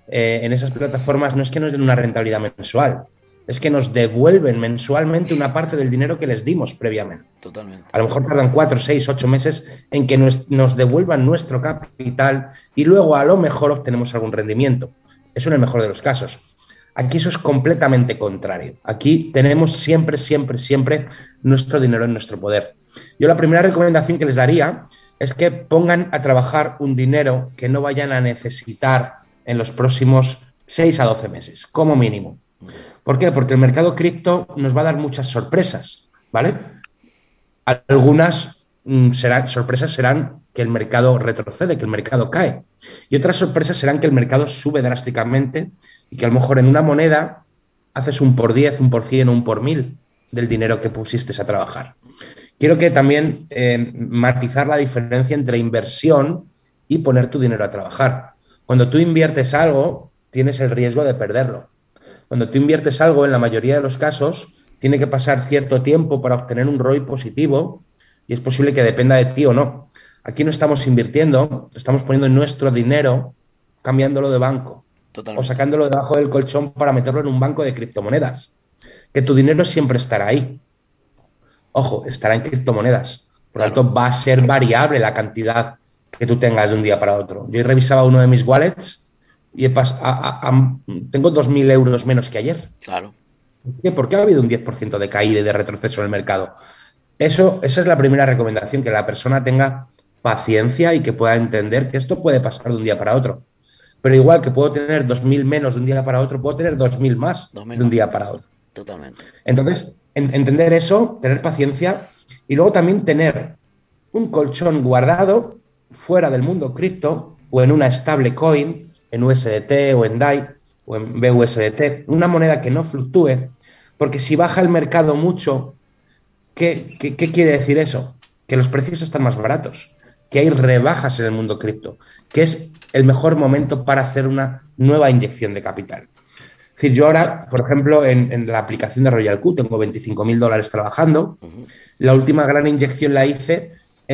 H: eh, en esas plataformas no es que nos den una rentabilidad mensual, es que nos devuelven mensualmente una parte del dinero que les dimos previamente.
B: Totalmente.
H: A lo mejor tardan cuatro, seis, ocho meses en que nos, devuelvan nuestro capital y luego a lo mejor obtenemos algún rendimiento. Eso en el mejor de los casos. Aquí eso es completamente contrario. Aquí tenemos siempre, siempre, siempre nuestro dinero en nuestro poder. Yo la primera recomendación que les daría es que pongan a trabajar un dinero que no vayan a necesitar en los próximos 6 a 12 meses, como mínimo. ¿Por qué? Porque el mercado cripto nos va a dar muchas sorpresas, ¿vale? Algunas mm, serán, sorpresas serán que el mercado retrocede, que el mercado cae. Y otras sorpresas serán que el mercado sube drásticamente y que a lo mejor en una moneda haces un por 10, un por 100 o un por 1000 del dinero que pusiste a trabajar. Quiero que también eh, matizar la diferencia entre inversión y poner tu dinero a trabajar. Cuando tú inviertes algo, tienes el riesgo de perderlo. Cuando tú inviertes algo, en la mayoría de los casos, tiene que pasar cierto tiempo para obtener un ROI positivo y es posible que dependa de ti o no. Aquí no estamos invirtiendo, estamos poniendo nuestro dinero cambiándolo de banco o sacándolo debajo del colchón para meterlo en un banco de criptomonedas. Que tu dinero siempre estará ahí. Ojo, estará en criptomonedas. Por lo tanto, va a ser variable la cantidad que tú tengas de un día para otro. Yo revisaba uno de mis wallets y he tengo 2.000 euros menos que ayer.
B: Claro.
H: ¿Por qué ha habido un 10% de caída y de retroceso en el mercado? Eso, esa es la primera recomendación, que la persona tenga paciencia y que pueda entender que esto puede pasar de un día para otro. Pero igual que puedo tener 2.000 menos de un día para otro, puedo tener 2.000 más de un día para otro.
B: Totalmente.
H: Entonces, entender eso, tener paciencia y luego también tener un colchón guardado fuera del mundo cripto o en una estable coin, en USDT o en DAI o en BUSDT, una moneda que no fluctúe, porque si baja el mercado mucho, ¿qué, qué, qué quiere decir eso? Que los precios están más baratos que hay rebajas en el mundo cripto, que es el mejor momento para hacer una nueva inyección de capital. Es decir, yo ahora, por ejemplo, en, la aplicación de Royal Q tengo 25 mil dólares trabajando. La última gran inyección la hice,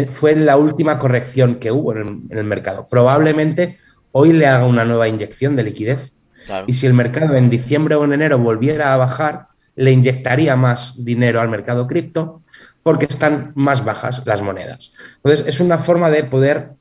H: fue en la última corrección que hubo en el, mercado. Probablemente hoy le haga una nueva inyección de liquidez. Y si el mercado en diciembre o en enero volviera a bajar, le inyectaría más dinero al mercado cripto porque están más bajas las monedas. Entonces, es una forma de poder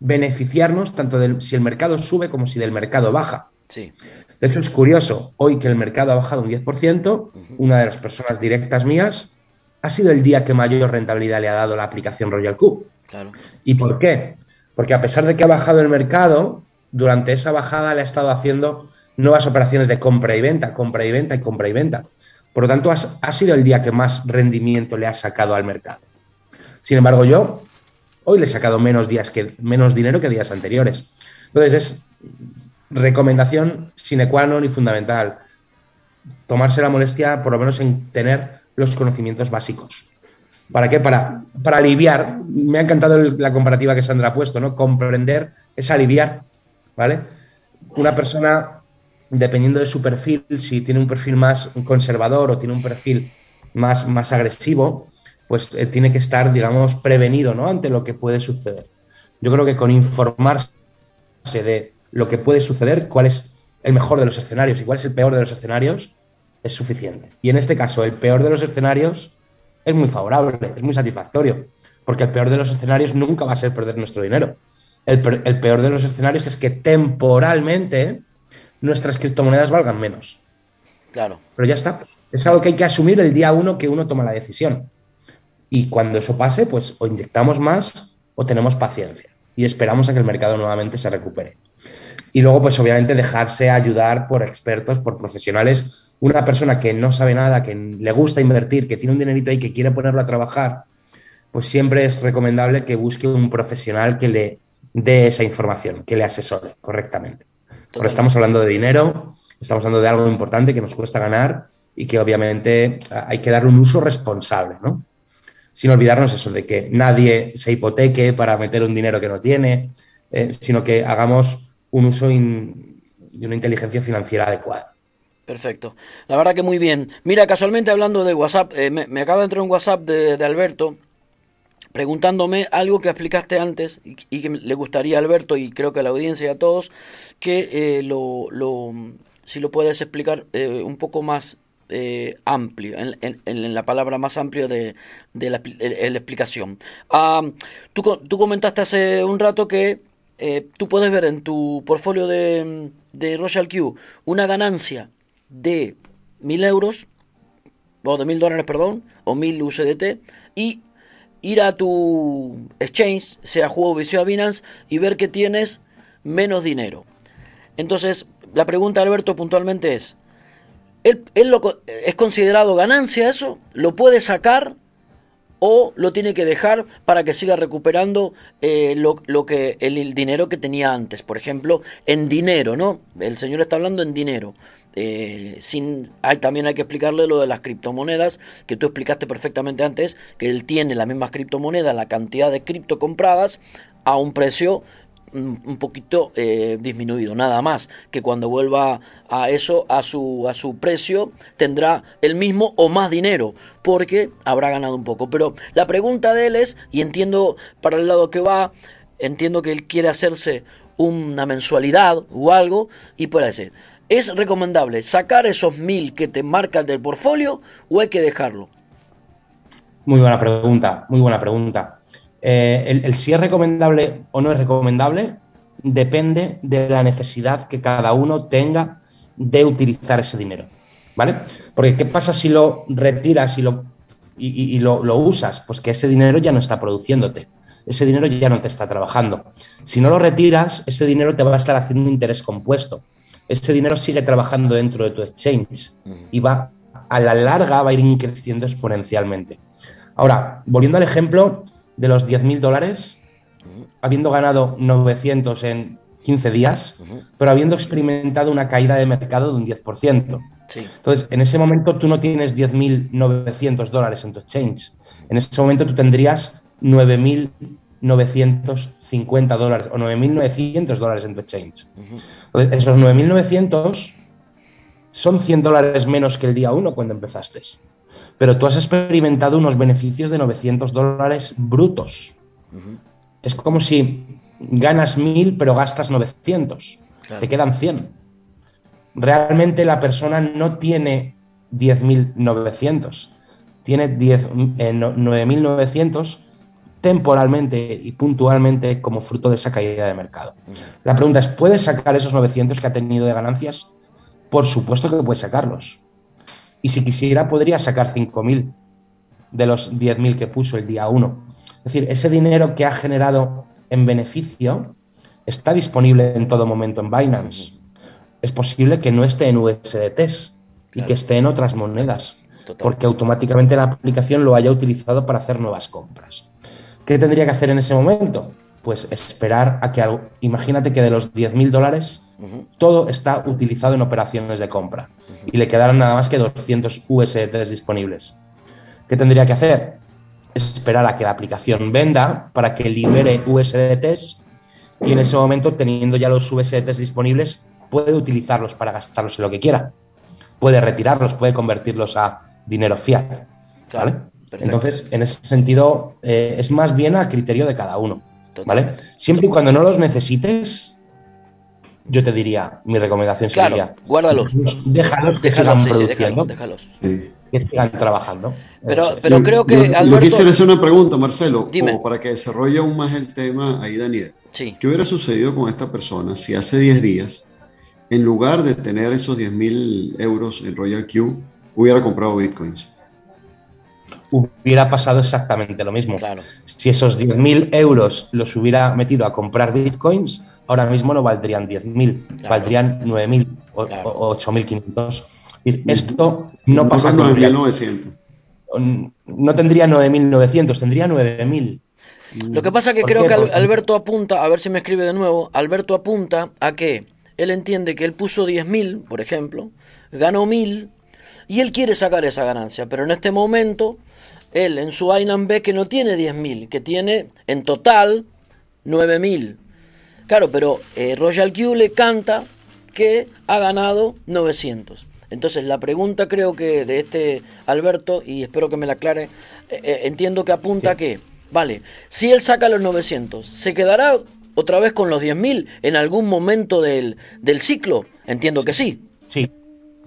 H: beneficiarnos tanto de si el mercado sube como si del mercado baja.
B: Sí.
H: De hecho, es curioso, hoy que el mercado ha bajado un 10%, una de las personas directas mías ha sido el día que mayor rentabilidad le ha dado la aplicación Royal Q.
B: Claro.
H: ¿Y por qué? Porque a pesar de que ha bajado el mercado, durante esa bajada le ha estado haciendo nuevas operaciones de compra y venta, compra y venta y compra y venta. Por lo tanto, ha sido el día que más rendimiento le ha sacado al mercado. Sin embargo, yo hoy le he sacado menos, días que, menos dinero que días anteriores. Entonces, es recomendación sine qua non y fundamental. Tomarse la molestia, por lo menos, en tener los conocimientos básicos. ¿Para qué? Para, para aliviar. Me ha encantado la comparativa que Sandra ha puesto, ¿no? Comprender es aliviar, ¿vale? Una persona dependiendo de su perfil, si tiene un perfil más conservador o tiene un perfil más, más agresivo, pues eh, tiene que estar, digamos, prevenido ¿no? ante lo que puede suceder. Yo creo que con informarse de lo que puede suceder, cuál es el mejor de los escenarios y cuál es el peor de los escenarios, es suficiente. Y en este caso, el peor de los escenarios es muy favorable, es muy satisfactorio, porque el peor de los escenarios nunca va a ser perder nuestro dinero. El, el peor de los escenarios es que temporalmente nuestras criptomonedas valgan menos.
B: Claro.
H: Pero ya está. Es algo que hay que asumir el día uno que uno toma la decisión. Y cuando eso pase, pues o inyectamos más o tenemos paciencia y esperamos a que el mercado nuevamente se recupere. Y luego, pues obviamente dejarse ayudar por expertos, por profesionales. Una persona que no sabe nada, que le gusta invertir, que tiene un dinerito ahí, que quiere ponerlo a trabajar, pues siempre es recomendable que busque un profesional que le dé esa información, que le asesore correctamente. Porque estamos hablando de dinero, estamos hablando de algo importante que nos cuesta ganar y que obviamente hay que darle un uso responsable, ¿no? Sin olvidarnos eso de que nadie se hipoteque para meter un dinero que no tiene, eh, sino que hagamos un uso de una inteligencia financiera adecuada.
B: Perfecto. La verdad que muy bien. Mira, casualmente hablando de WhatsApp, eh, me, acaba de entrar un WhatsApp de, de Alberto preguntándome algo que explicaste antes y, que le gustaría a Alberto y creo que a la audiencia y a todos que eh, lo, lo, si lo puedes explicar eh, un poco más eh, amplio, en, la palabra más amplia de, de la, explicación. Tú, tú, comentaste hace un rato que tú puedes ver en tu portfolio de, de Royal Q una ganancia de mil euros, o de mil dólares, perdón, o mil USDT, y ir a tu exchange, sea Juego, Visio, Binance, y ver que tienes menos dinero. Entonces, la pregunta Alberto puntualmente es, ¿él, él ¿es considerado ganancia eso? ¿Lo puede sacar o lo tiene que dejar para que siga recuperando eh, lo, lo que el dinero que tenía antes? Por ejemplo, en dinero, ¿no? El señor está hablando en dinero. Eh, sin, hay, también hay que explicarle lo de las criptomonedas, que tú explicaste perfectamente antes, que él tiene las mismas criptomonedas, la cantidad de cripto compradas a un precio un un poquito eh, disminuido, nada más que cuando vuelva a eso, a su, a su precio, tendrá el mismo o más dinero, porque habrá ganado un poco. Pero la pregunta de él es, y entiendo para el lado que va, entiendo que él quiere hacerse una mensualidad o algo, y puede decir, ¿es recomendable sacar esos mil que te marcan del portfolio o hay que dejarlo?
H: Muy buena pregunta, muy buena pregunta. Eh, el, si es recomendable o no es recomendable depende de la necesidad que cada uno tenga de utilizar ese dinero, ¿vale? Porque ¿qué pasa si lo retiras y lo, y, lo, usas? Pues que ese dinero ya no está produciéndote, ese dinero ya no te está trabajando. Si no lo retiras, ese dinero te va a estar haciendo interés compuesto. Ese dinero sigue trabajando dentro de tu exchange y va a la larga va a ir creciendo exponencialmente. Ahora, volviendo al ejemplo de los 10.000 dólares, habiendo ganado 900 en 15 días, pero habiendo experimentado una caída de mercado de un 10%.
B: Sí.
H: Entonces, en ese momento tú no tienes 10.900 dólares en tu exchange. En ese momento tú tendrías 9.950 dólares o 9.900 dólares en tu exchange. Entonces, esos 9.900 son 100 dólares menos que el día 1 cuando empezaste. Pero tú has experimentado unos beneficios de 900 dólares brutos. Es como si ganas 1000 pero gastas 900.
B: Claro.
H: Te quedan 100. Realmente la persona no tiene 10.900. Tiene 10, eh, no- 9.900 temporalmente y puntualmente como fruto de esa caída de mercado. La pregunta es, ¿puedes sacar esos 900 que ha tenido de ganancias? Por supuesto que puedes sacarlos. Y si quisiera, podría sacar 5.000 de los 10.000 que puso el día 1. Es decir, ese dinero que ha generado en beneficio está disponible en todo momento en Binance. Es posible que no esté en USDTs y que esté en otras monedas, porque automáticamente la aplicación lo haya utilizado para hacer nuevas compras. ¿Qué tendría que hacer en ese momento? Pues esperar a que algo. Imagínate que de los 10.000 dólares todo está utilizado en operaciones de compra y le quedaran nada más que 200 USDTs disponibles. ¿Qué tendría que hacer? Esperar a que la aplicación venda para que libere USDTs y en ese momento, teniendo ya los USDTs disponibles, puede utilizarlos para gastarlos en lo que quiera. Puede retirarlos, puede convertirlos a dinero fiat. ¿vale?
B: Perfecto.
H: Entonces, en ese sentido, eh, es más bien a criterio de cada uno. ¿vale? Siempre y cuando no los necesites, yo te diría, mi recomendación
B: Claro,
H: sería,
B: guárdalos.
H: déjalos que
B: Déjalos,
H: sigan
B: sí, sí,
H: produciendo,
B: déjalos,
H: que sigan trabajando.
B: Pero,
H: Eso
B: pero creo que
G: Yo, yo
B: Alberto...
G: quisiera hacer una pregunta, Marcelo,
B: Dime.
G: como para que desarrolle aún más el tema ahí, Daniel.
B: Sí.
G: ¿Qué hubiera sucedido con esta persona si hace 10 días, en lugar de tener esos 10 mil euros en Royal Q, hubiera comprado bitcoins?
H: Hubiera pasado exactamente lo mismo.
B: Claro.
H: Si esos 10.000 euros los hubiera metido a comprar bitcoins, ahora mismo no valdrían 10.000, valdrían 9.000 o, o 8.500. Es decir, Esto no pasa
G: con 9.900.
H: No tendría 9.900, tendría 9.000.
B: Lo que pasa que
H: ¿Por
B: creo
H: qué?
B: que Alberto apunta, a ver si me escribe de nuevo, Alberto apunta a que él entiende que él puso 10.000, por ejemplo, ganó 1.000 y él quiere sacar esa ganancia, pero en este momento él en su Island ve que no tiene 10.000, que tiene en total 9.000. Claro, pero eh, Royal Q le canta que ha ganado 900. Entonces la pregunta creo que de este Alberto, y espero que me la aclare, eh, eh, entiendo que apunta a que, vale, si él saca los 900, ¿se quedará otra vez con los 10.000 en algún momento del, del ciclo? Entiendo que sí.
H: Sí,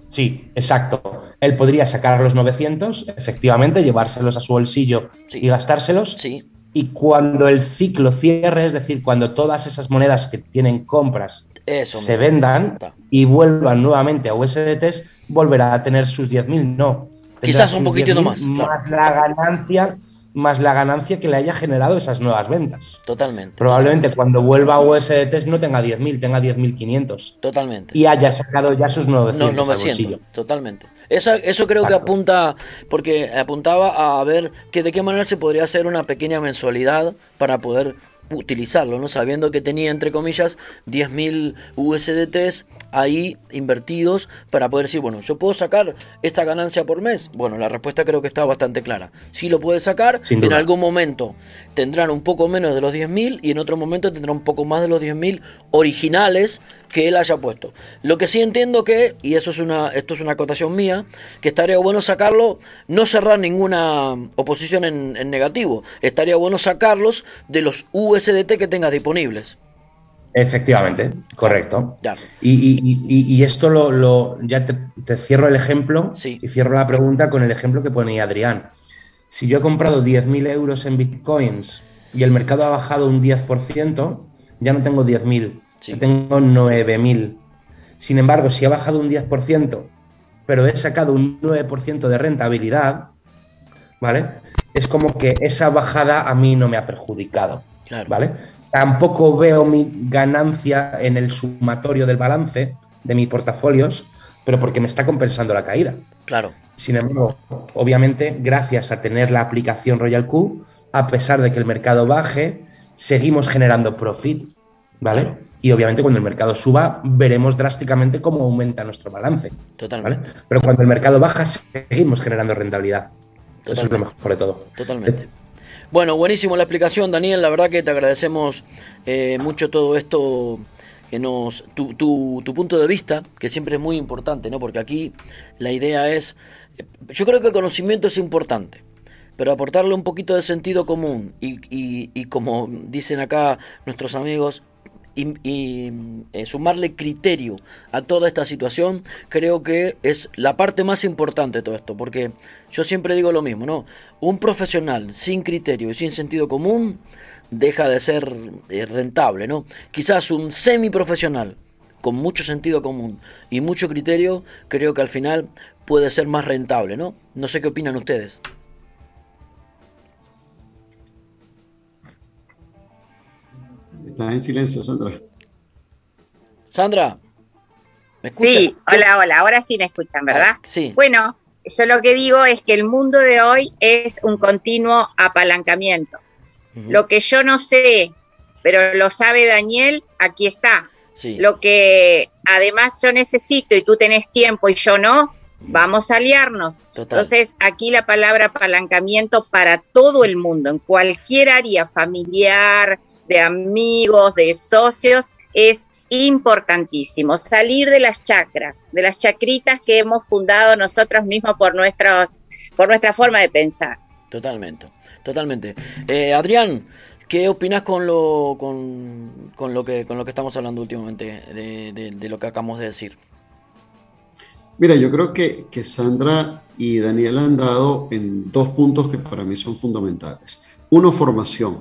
H: sí, exacto. Él podría sacar los 900, efectivamente, llevárselos a su bolsillo y gastárselos.
B: Sí.
H: Y cuando el ciclo cierre, es decir, cuando todas esas monedas que tienen compras
B: Eso
H: se vendan y vuelvan nuevamente a USDTs, volverá a tener sus 10.000, no.
B: Quizás un poquitito
H: 10.000
B: más, claro.
H: Más la ganancia más la ganancia que le haya generado esas nuevas ventas.
B: Totalmente.
H: Probablemente cuando vuelva a USDT no tenga 10.000, tenga 10.500.
B: Totalmente.
H: Y haya sacado ya sus 900
B: No,
H: al
B: 900,
H: bolsillo.
B: totalmente. Esa- eso creo que apunta, porque apuntaba a ver que de qué manera se podría hacer una pequeña mensualidad para poder utilizarlo, ¿no? Sabiendo que tenía, entre comillas, 10.000 USDTs ahí invertidos para poder decir, bueno, ¿yo puedo sacar esta ganancia por mes? Bueno, la respuesta creo que está bastante clara. Sí lo puede sacar,
H: Sin
B: en
H: duda.
B: algún momento tendrán un poco menos de los 10.000 y en otro momento tendrán un poco más de los 10.000 originales que él haya puesto. Lo que sí entiendo que, y eso es una, esto es una acotación mía, que estaría bueno sacarlo, no cerrar ninguna oposición en, en negativo, estaría bueno sacarlos de los USDT que tengas disponibles.
H: Efectivamente, correcto.
B: Ya.
H: Y, y- y- y esto lo, lo- ya te, te cierro el ejemplo y cierro la pregunta con el ejemplo que ponía Adrián. Si yo he comprado 10.000 euros en bitcoins y el mercado ha bajado un 10%, ya no tengo 10.000, ya tengo 9.000. Sin embargo, si ha bajado un 10%, pero he sacado un 9% de rentabilidad, ¿vale? Es como que esa bajada a mí no me ha perjudicado,
B: Claro.
H: ¿vale? Tampoco veo mi ganancia en el sumatorio del balance de mis portafolios, pero porque me está compensando la caída.
B: Claro.
H: Sin embargo, obviamente, gracias a tener la aplicación Royal Q, a pesar de que el mercado baje, seguimos generando profit, ¿vale? Y obviamente cuando el mercado suba, veremos drásticamente cómo aumenta nuestro balance.
B: Totalmente.
H: ¿vale? Pero cuando el mercado baja, seguimos generando rentabilidad. Eso es lo mejor de todo.
B: Totalmente. Bueno, buenísimo la explicación, Daniel. La verdad que te agradecemos eh, mucho todo esto que nos tu, tu, tu punto de vista, que siempre es muy importante, ¿no? Porque aquí la idea es, eh, yo creo que el conocimiento es importante, pero aportarle un poquito de sentido común y, y, y como dicen acá nuestros amigos, y, eh, sumarle criterio a toda esta situación, creo que es la parte más importante de todo esto, porque yo siempre digo lo mismo, ¿no? Un profesional sin criterio y sin sentido común deja de ser eh, rentable, ¿no? Quizás un semiprofesional con mucho sentido común y mucho criterio, creo que al final puede ser más rentable, ¿no? No sé qué opinan ustedes.
G: Estás en silencio, Sandra.
B: Sandra, ¿me escuchas?
F: Sí, hola, hola, ahora sí me escuchan, ¿verdad?
B: Sí.
F: Bueno, yo lo que digo es que el mundo de hoy es un continuo apalancamiento. Lo que yo no sé, pero lo sabe Daniel, aquí está.
B: Sí.
F: Lo que además yo necesito y tú tenés tiempo y yo no, vamos a aliarnos.
B: Total.
F: Entonces, aquí la palabra apalancamiento para todo el mundo, en cualquier área familiar, de amigos, de socios, es importantísimo. Salir de las chacras, de las chacritas que hemos fundado nosotros mismos por, nuestros, por nuestra forma de pensar.
B: Totalmente, totalmente. Eh, Adrián, ¿qué opinas con lo, con, con lo que con lo que estamos hablando últimamente de, de- lo que acabamos de decir?
G: Mira, yo creo que, que Sandra y Daniel han dado en dos puntos que para mí son fundamentales. Uno, formación.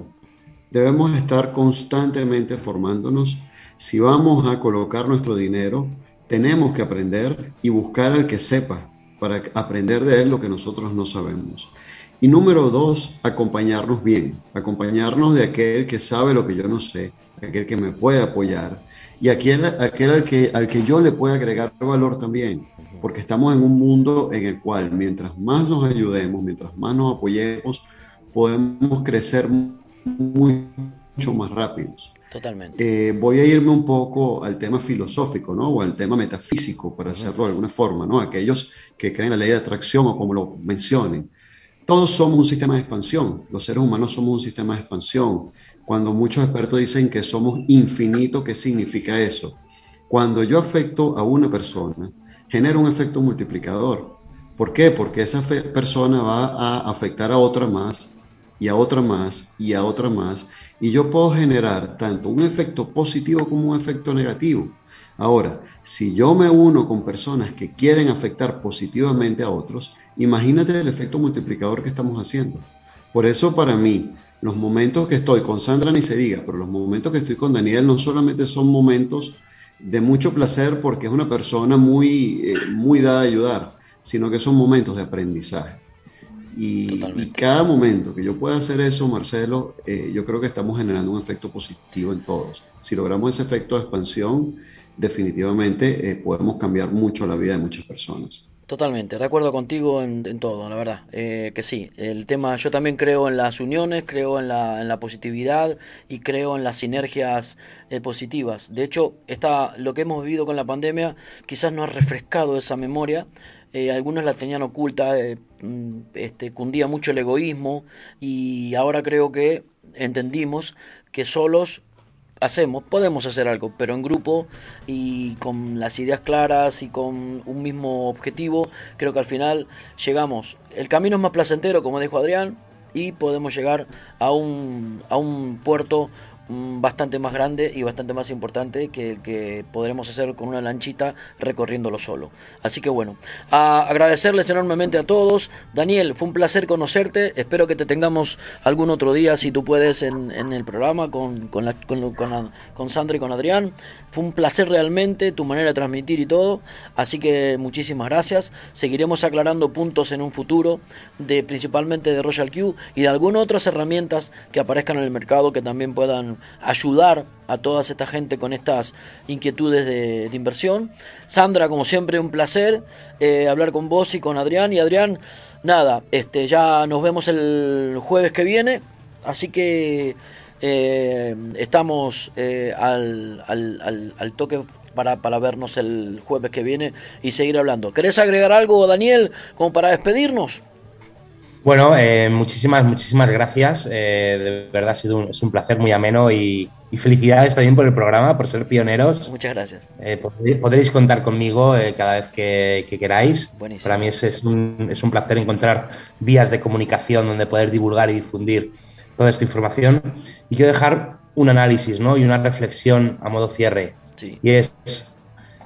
G: Debemos estar constantemente formándonos. Si vamos a colocar nuestro dinero, tenemos que aprender y buscar al que sepa para aprender de él lo que nosotros no sabemos. Y número dos, acompañarnos bien, acompañarnos de aquel que sabe lo que yo no sé, aquel que me puede apoyar y aquel, aquel al, que, al que yo le pueda agregar valor también, porque estamos en un mundo en el cual mientras más nos ayudemos, mientras más nos apoyemos, podemos crecer mucho más rápidos.
B: Totalmente.
G: Eh, voy a irme un poco al tema filosófico, ¿no? O al tema metafísico, para hacerlo de alguna forma, ¿no? Aquellos que creen en la ley de atracción o como lo mencionen. Todos somos un sistema de expansión. Los seres humanos somos un sistema de expansión. Cuando muchos expertos dicen que somos infinitos, ¿qué significa eso? Cuando yo afecto a una persona, genera un efecto multiplicador. ¿Por qué? Porque esa persona va a afectar a otra más y a otra más y a otra más. Y yo puedo generar tanto un efecto positivo como un efecto negativo. Ahora, si yo me uno con personas que quieren afectar positivamente a otros, imagínate el efecto multiplicador que estamos haciendo. Por eso para mí, los momentos que estoy con Sandra ni se diga, pero los momentos que estoy con Daniel no solamente son momentos de mucho placer porque es una persona muy, eh, muy dada a ayudar, sino que son momentos de aprendizaje. Y, y cada momento que yo pueda hacer eso, Marcelo, eh, yo creo que estamos generando un efecto positivo en todos. Si logramos ese efecto de expansión, definitivamente eh, podemos cambiar mucho la vida de muchas personas.
B: Totalmente, de acuerdo contigo en, todo, la verdad, eh, que sí. El tema, yo también creo en las uniones, creo en la, positividad y creo en las sinergias eh, positivas. De hecho, está, lo que hemos vivido con la pandemia quizás no ha refrescado esa memoria. Eh, algunos la tenían oculta, eh, mm, este, cundía mucho el egoísmo y ahora creo que entendimos que solos hacemos, podemos hacer algo, pero en grupo y con las ideas claras y con un mismo objetivo, creo que al final llegamos. El camino es más placentero, como dijo Adrián, y podemos llegar a un, a un puerto bastante más grande y bastante más importante que el que podremos hacer con una lanchita recorriéndolo solo. Así que bueno, a agradecerles enormemente a todos. Daniel, fue un placer conocerte. Espero que te tengamos algún otro día, si tú puedes, en, el programa con, con, la- con, con Sandra y con Adrián. Fue un placer realmente tu manera de transmitir y todo. Así que muchísimas gracias. Seguiremos aclarando puntos en un futuro, de principalmente de Royal Q y de algunas otras herramientas que aparezcan en el mercado que también puedan ayudar a toda esta gente con estas inquietudes de, inversión. Sandra, como siempre, un placer eh, hablar con vos y con Adrián. Y Adrián, nada, este, ya nos vemos el jueves que viene. Así que eh, estamos eh, al, al, al, al toque para, para vernos el jueves que viene y seguir hablando. ¿Querés agregar algo, Daniel, como para despedirnos?
H: Bueno, eh, muchísimas, muchísimas gracias. De verdad ha sido un, es un placer muy ameno y, y felicidades también por el programa, por ser pioneros.
B: Muchas gracias.
H: Podréis, podréis contar conmigo cada vez que, que queráis. Para mí es, es, un, es un placer encontrar vías de comunicación donde poder divulgar y difundir toda esta información. Y quiero dejar un análisis ¿no? y una reflexión a modo cierre.
B: Sí.
H: Y es,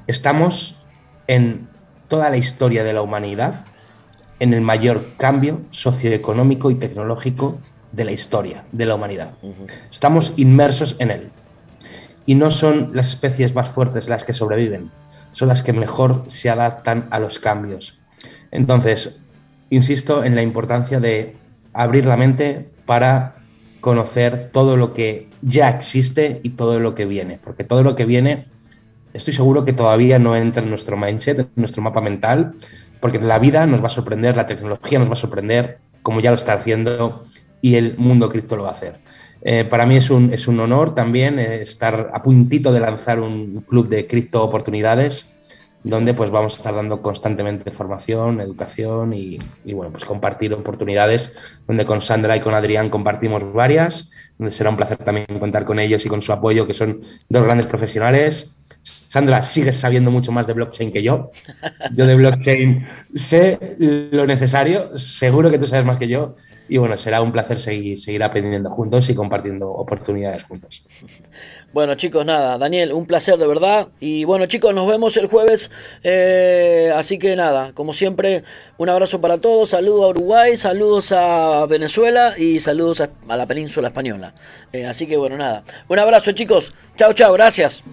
H: estamos en toda la historia de la humanidad en el mayor cambio socioeconómico y tecnológico de la historia de la humanidad. Estamos inmersos en él. Y no son las especies más fuertes las que sobreviven, son las que mejor se adaptan a los cambios. Entonces, insisto en la importancia de abrir la mente para conocer todo lo que ya existe y todo lo que viene, porque todo lo que viene estoy seguro que todavía no entra en nuestro mindset, en nuestro mapa mental, porque la vida nos va a sorprender, la tecnología nos va a sorprender, como ya lo está haciendo, y el mundo cripto lo va a hacer. Eh, para mí es un, es un honor también eh, estar a puntito de lanzar un club de cripto oportunidades, donde pues vamos a estar dando constantemente formación, educación y, y, bueno, pues compartir oportunidades, donde con Sandra y con Adrián compartimos varias, donde será un placer también contar con ellos y con su apoyo, que son dos grandes profesionales. Sandra, sigues sabiendo mucho más de blockchain que yo. Yo de blockchain sé lo necesario, seguro que tú sabes más que yo. Y bueno, será un placer seguir, seguir aprendiendo juntos y compartiendo oportunidades juntos.
B: Bueno chicos, nada, Daniel, un placer de verdad. Y bueno chicos, nos vemos el jueves. Eh, así que nada, como siempre, un abrazo para todos. Saludos a Uruguay, saludos a Venezuela y saludos a, la península española. Eh, así que bueno, nada. Un abrazo chicos. Chao, chao, gracias.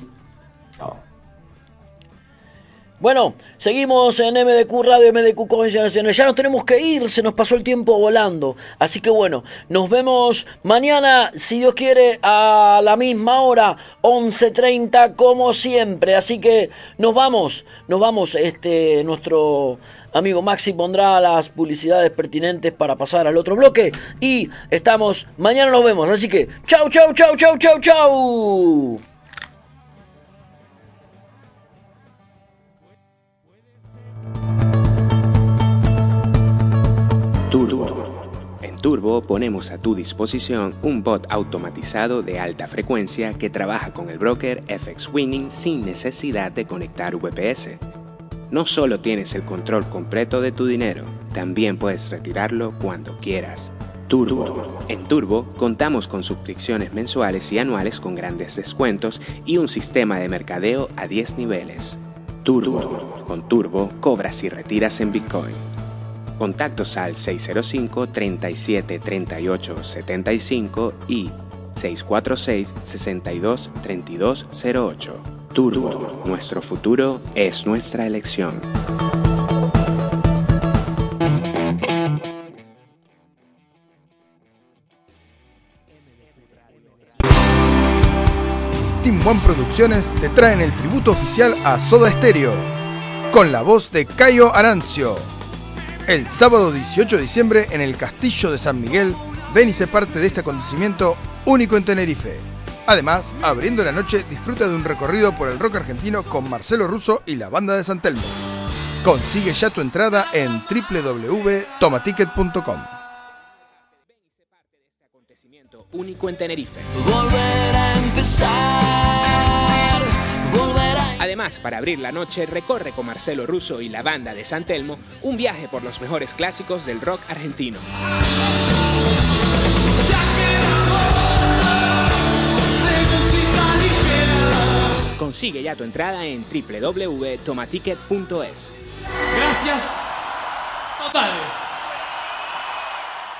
B: Bueno, seguimos en MDQ Radio, MDQ Convencional. Ya nos tenemos que ir, se nos pasó el tiempo volando. Así que bueno, nos vemos mañana, si Dios quiere, a la misma hora, 11.30 como siempre. Así que nos vamos, nos vamos. Este, nuestro amigo Maxi pondrá las publicidades pertinentes para pasar al otro bloque. Y estamos, mañana nos vemos. Así que, chau, chau, chau, chau, chau, chau.
E: Turbo. En Turbo ponemos a tu disposición un bot automatizado de alta frecuencia que trabaja con el broker FX Winning sin necesidad de conectar VPS. No solo tienes el control completo de tu dinero, también puedes retirarlo cuando quieras. Turbo. En Turbo contamos con suscripciones mensuales y anuales con grandes descuentos y un sistema de mercadeo a 10 niveles. Turbo. Con Turbo cobras y retiras en Bitcoin. Contactos al 605 37 38 75 y 646 62 32 08. Turbo, nuestro futuro es nuestra elección.
D: Team One Producciones te traen el tributo oficial a Soda Stereo, con la voz de Cayo Arancio. El sábado 18 de diciembre en el Castillo de San Miguel, ven y sé parte de este acontecimiento único en Tenerife. Además, abriendo la noche, disfruta de un recorrido por el rock argentino con Marcelo Russo y la banda de San Telmo. Consigue ya tu entrada en www.tomaticket.com.
C: único en Tenerife. Además, para abrir la noche, recorre con Marcelo Russo y la banda de San Telmo un viaje por los mejores clásicos del rock argentino. Consigue ya tu entrada en www.tomaticket.es.
M: Gracias totales.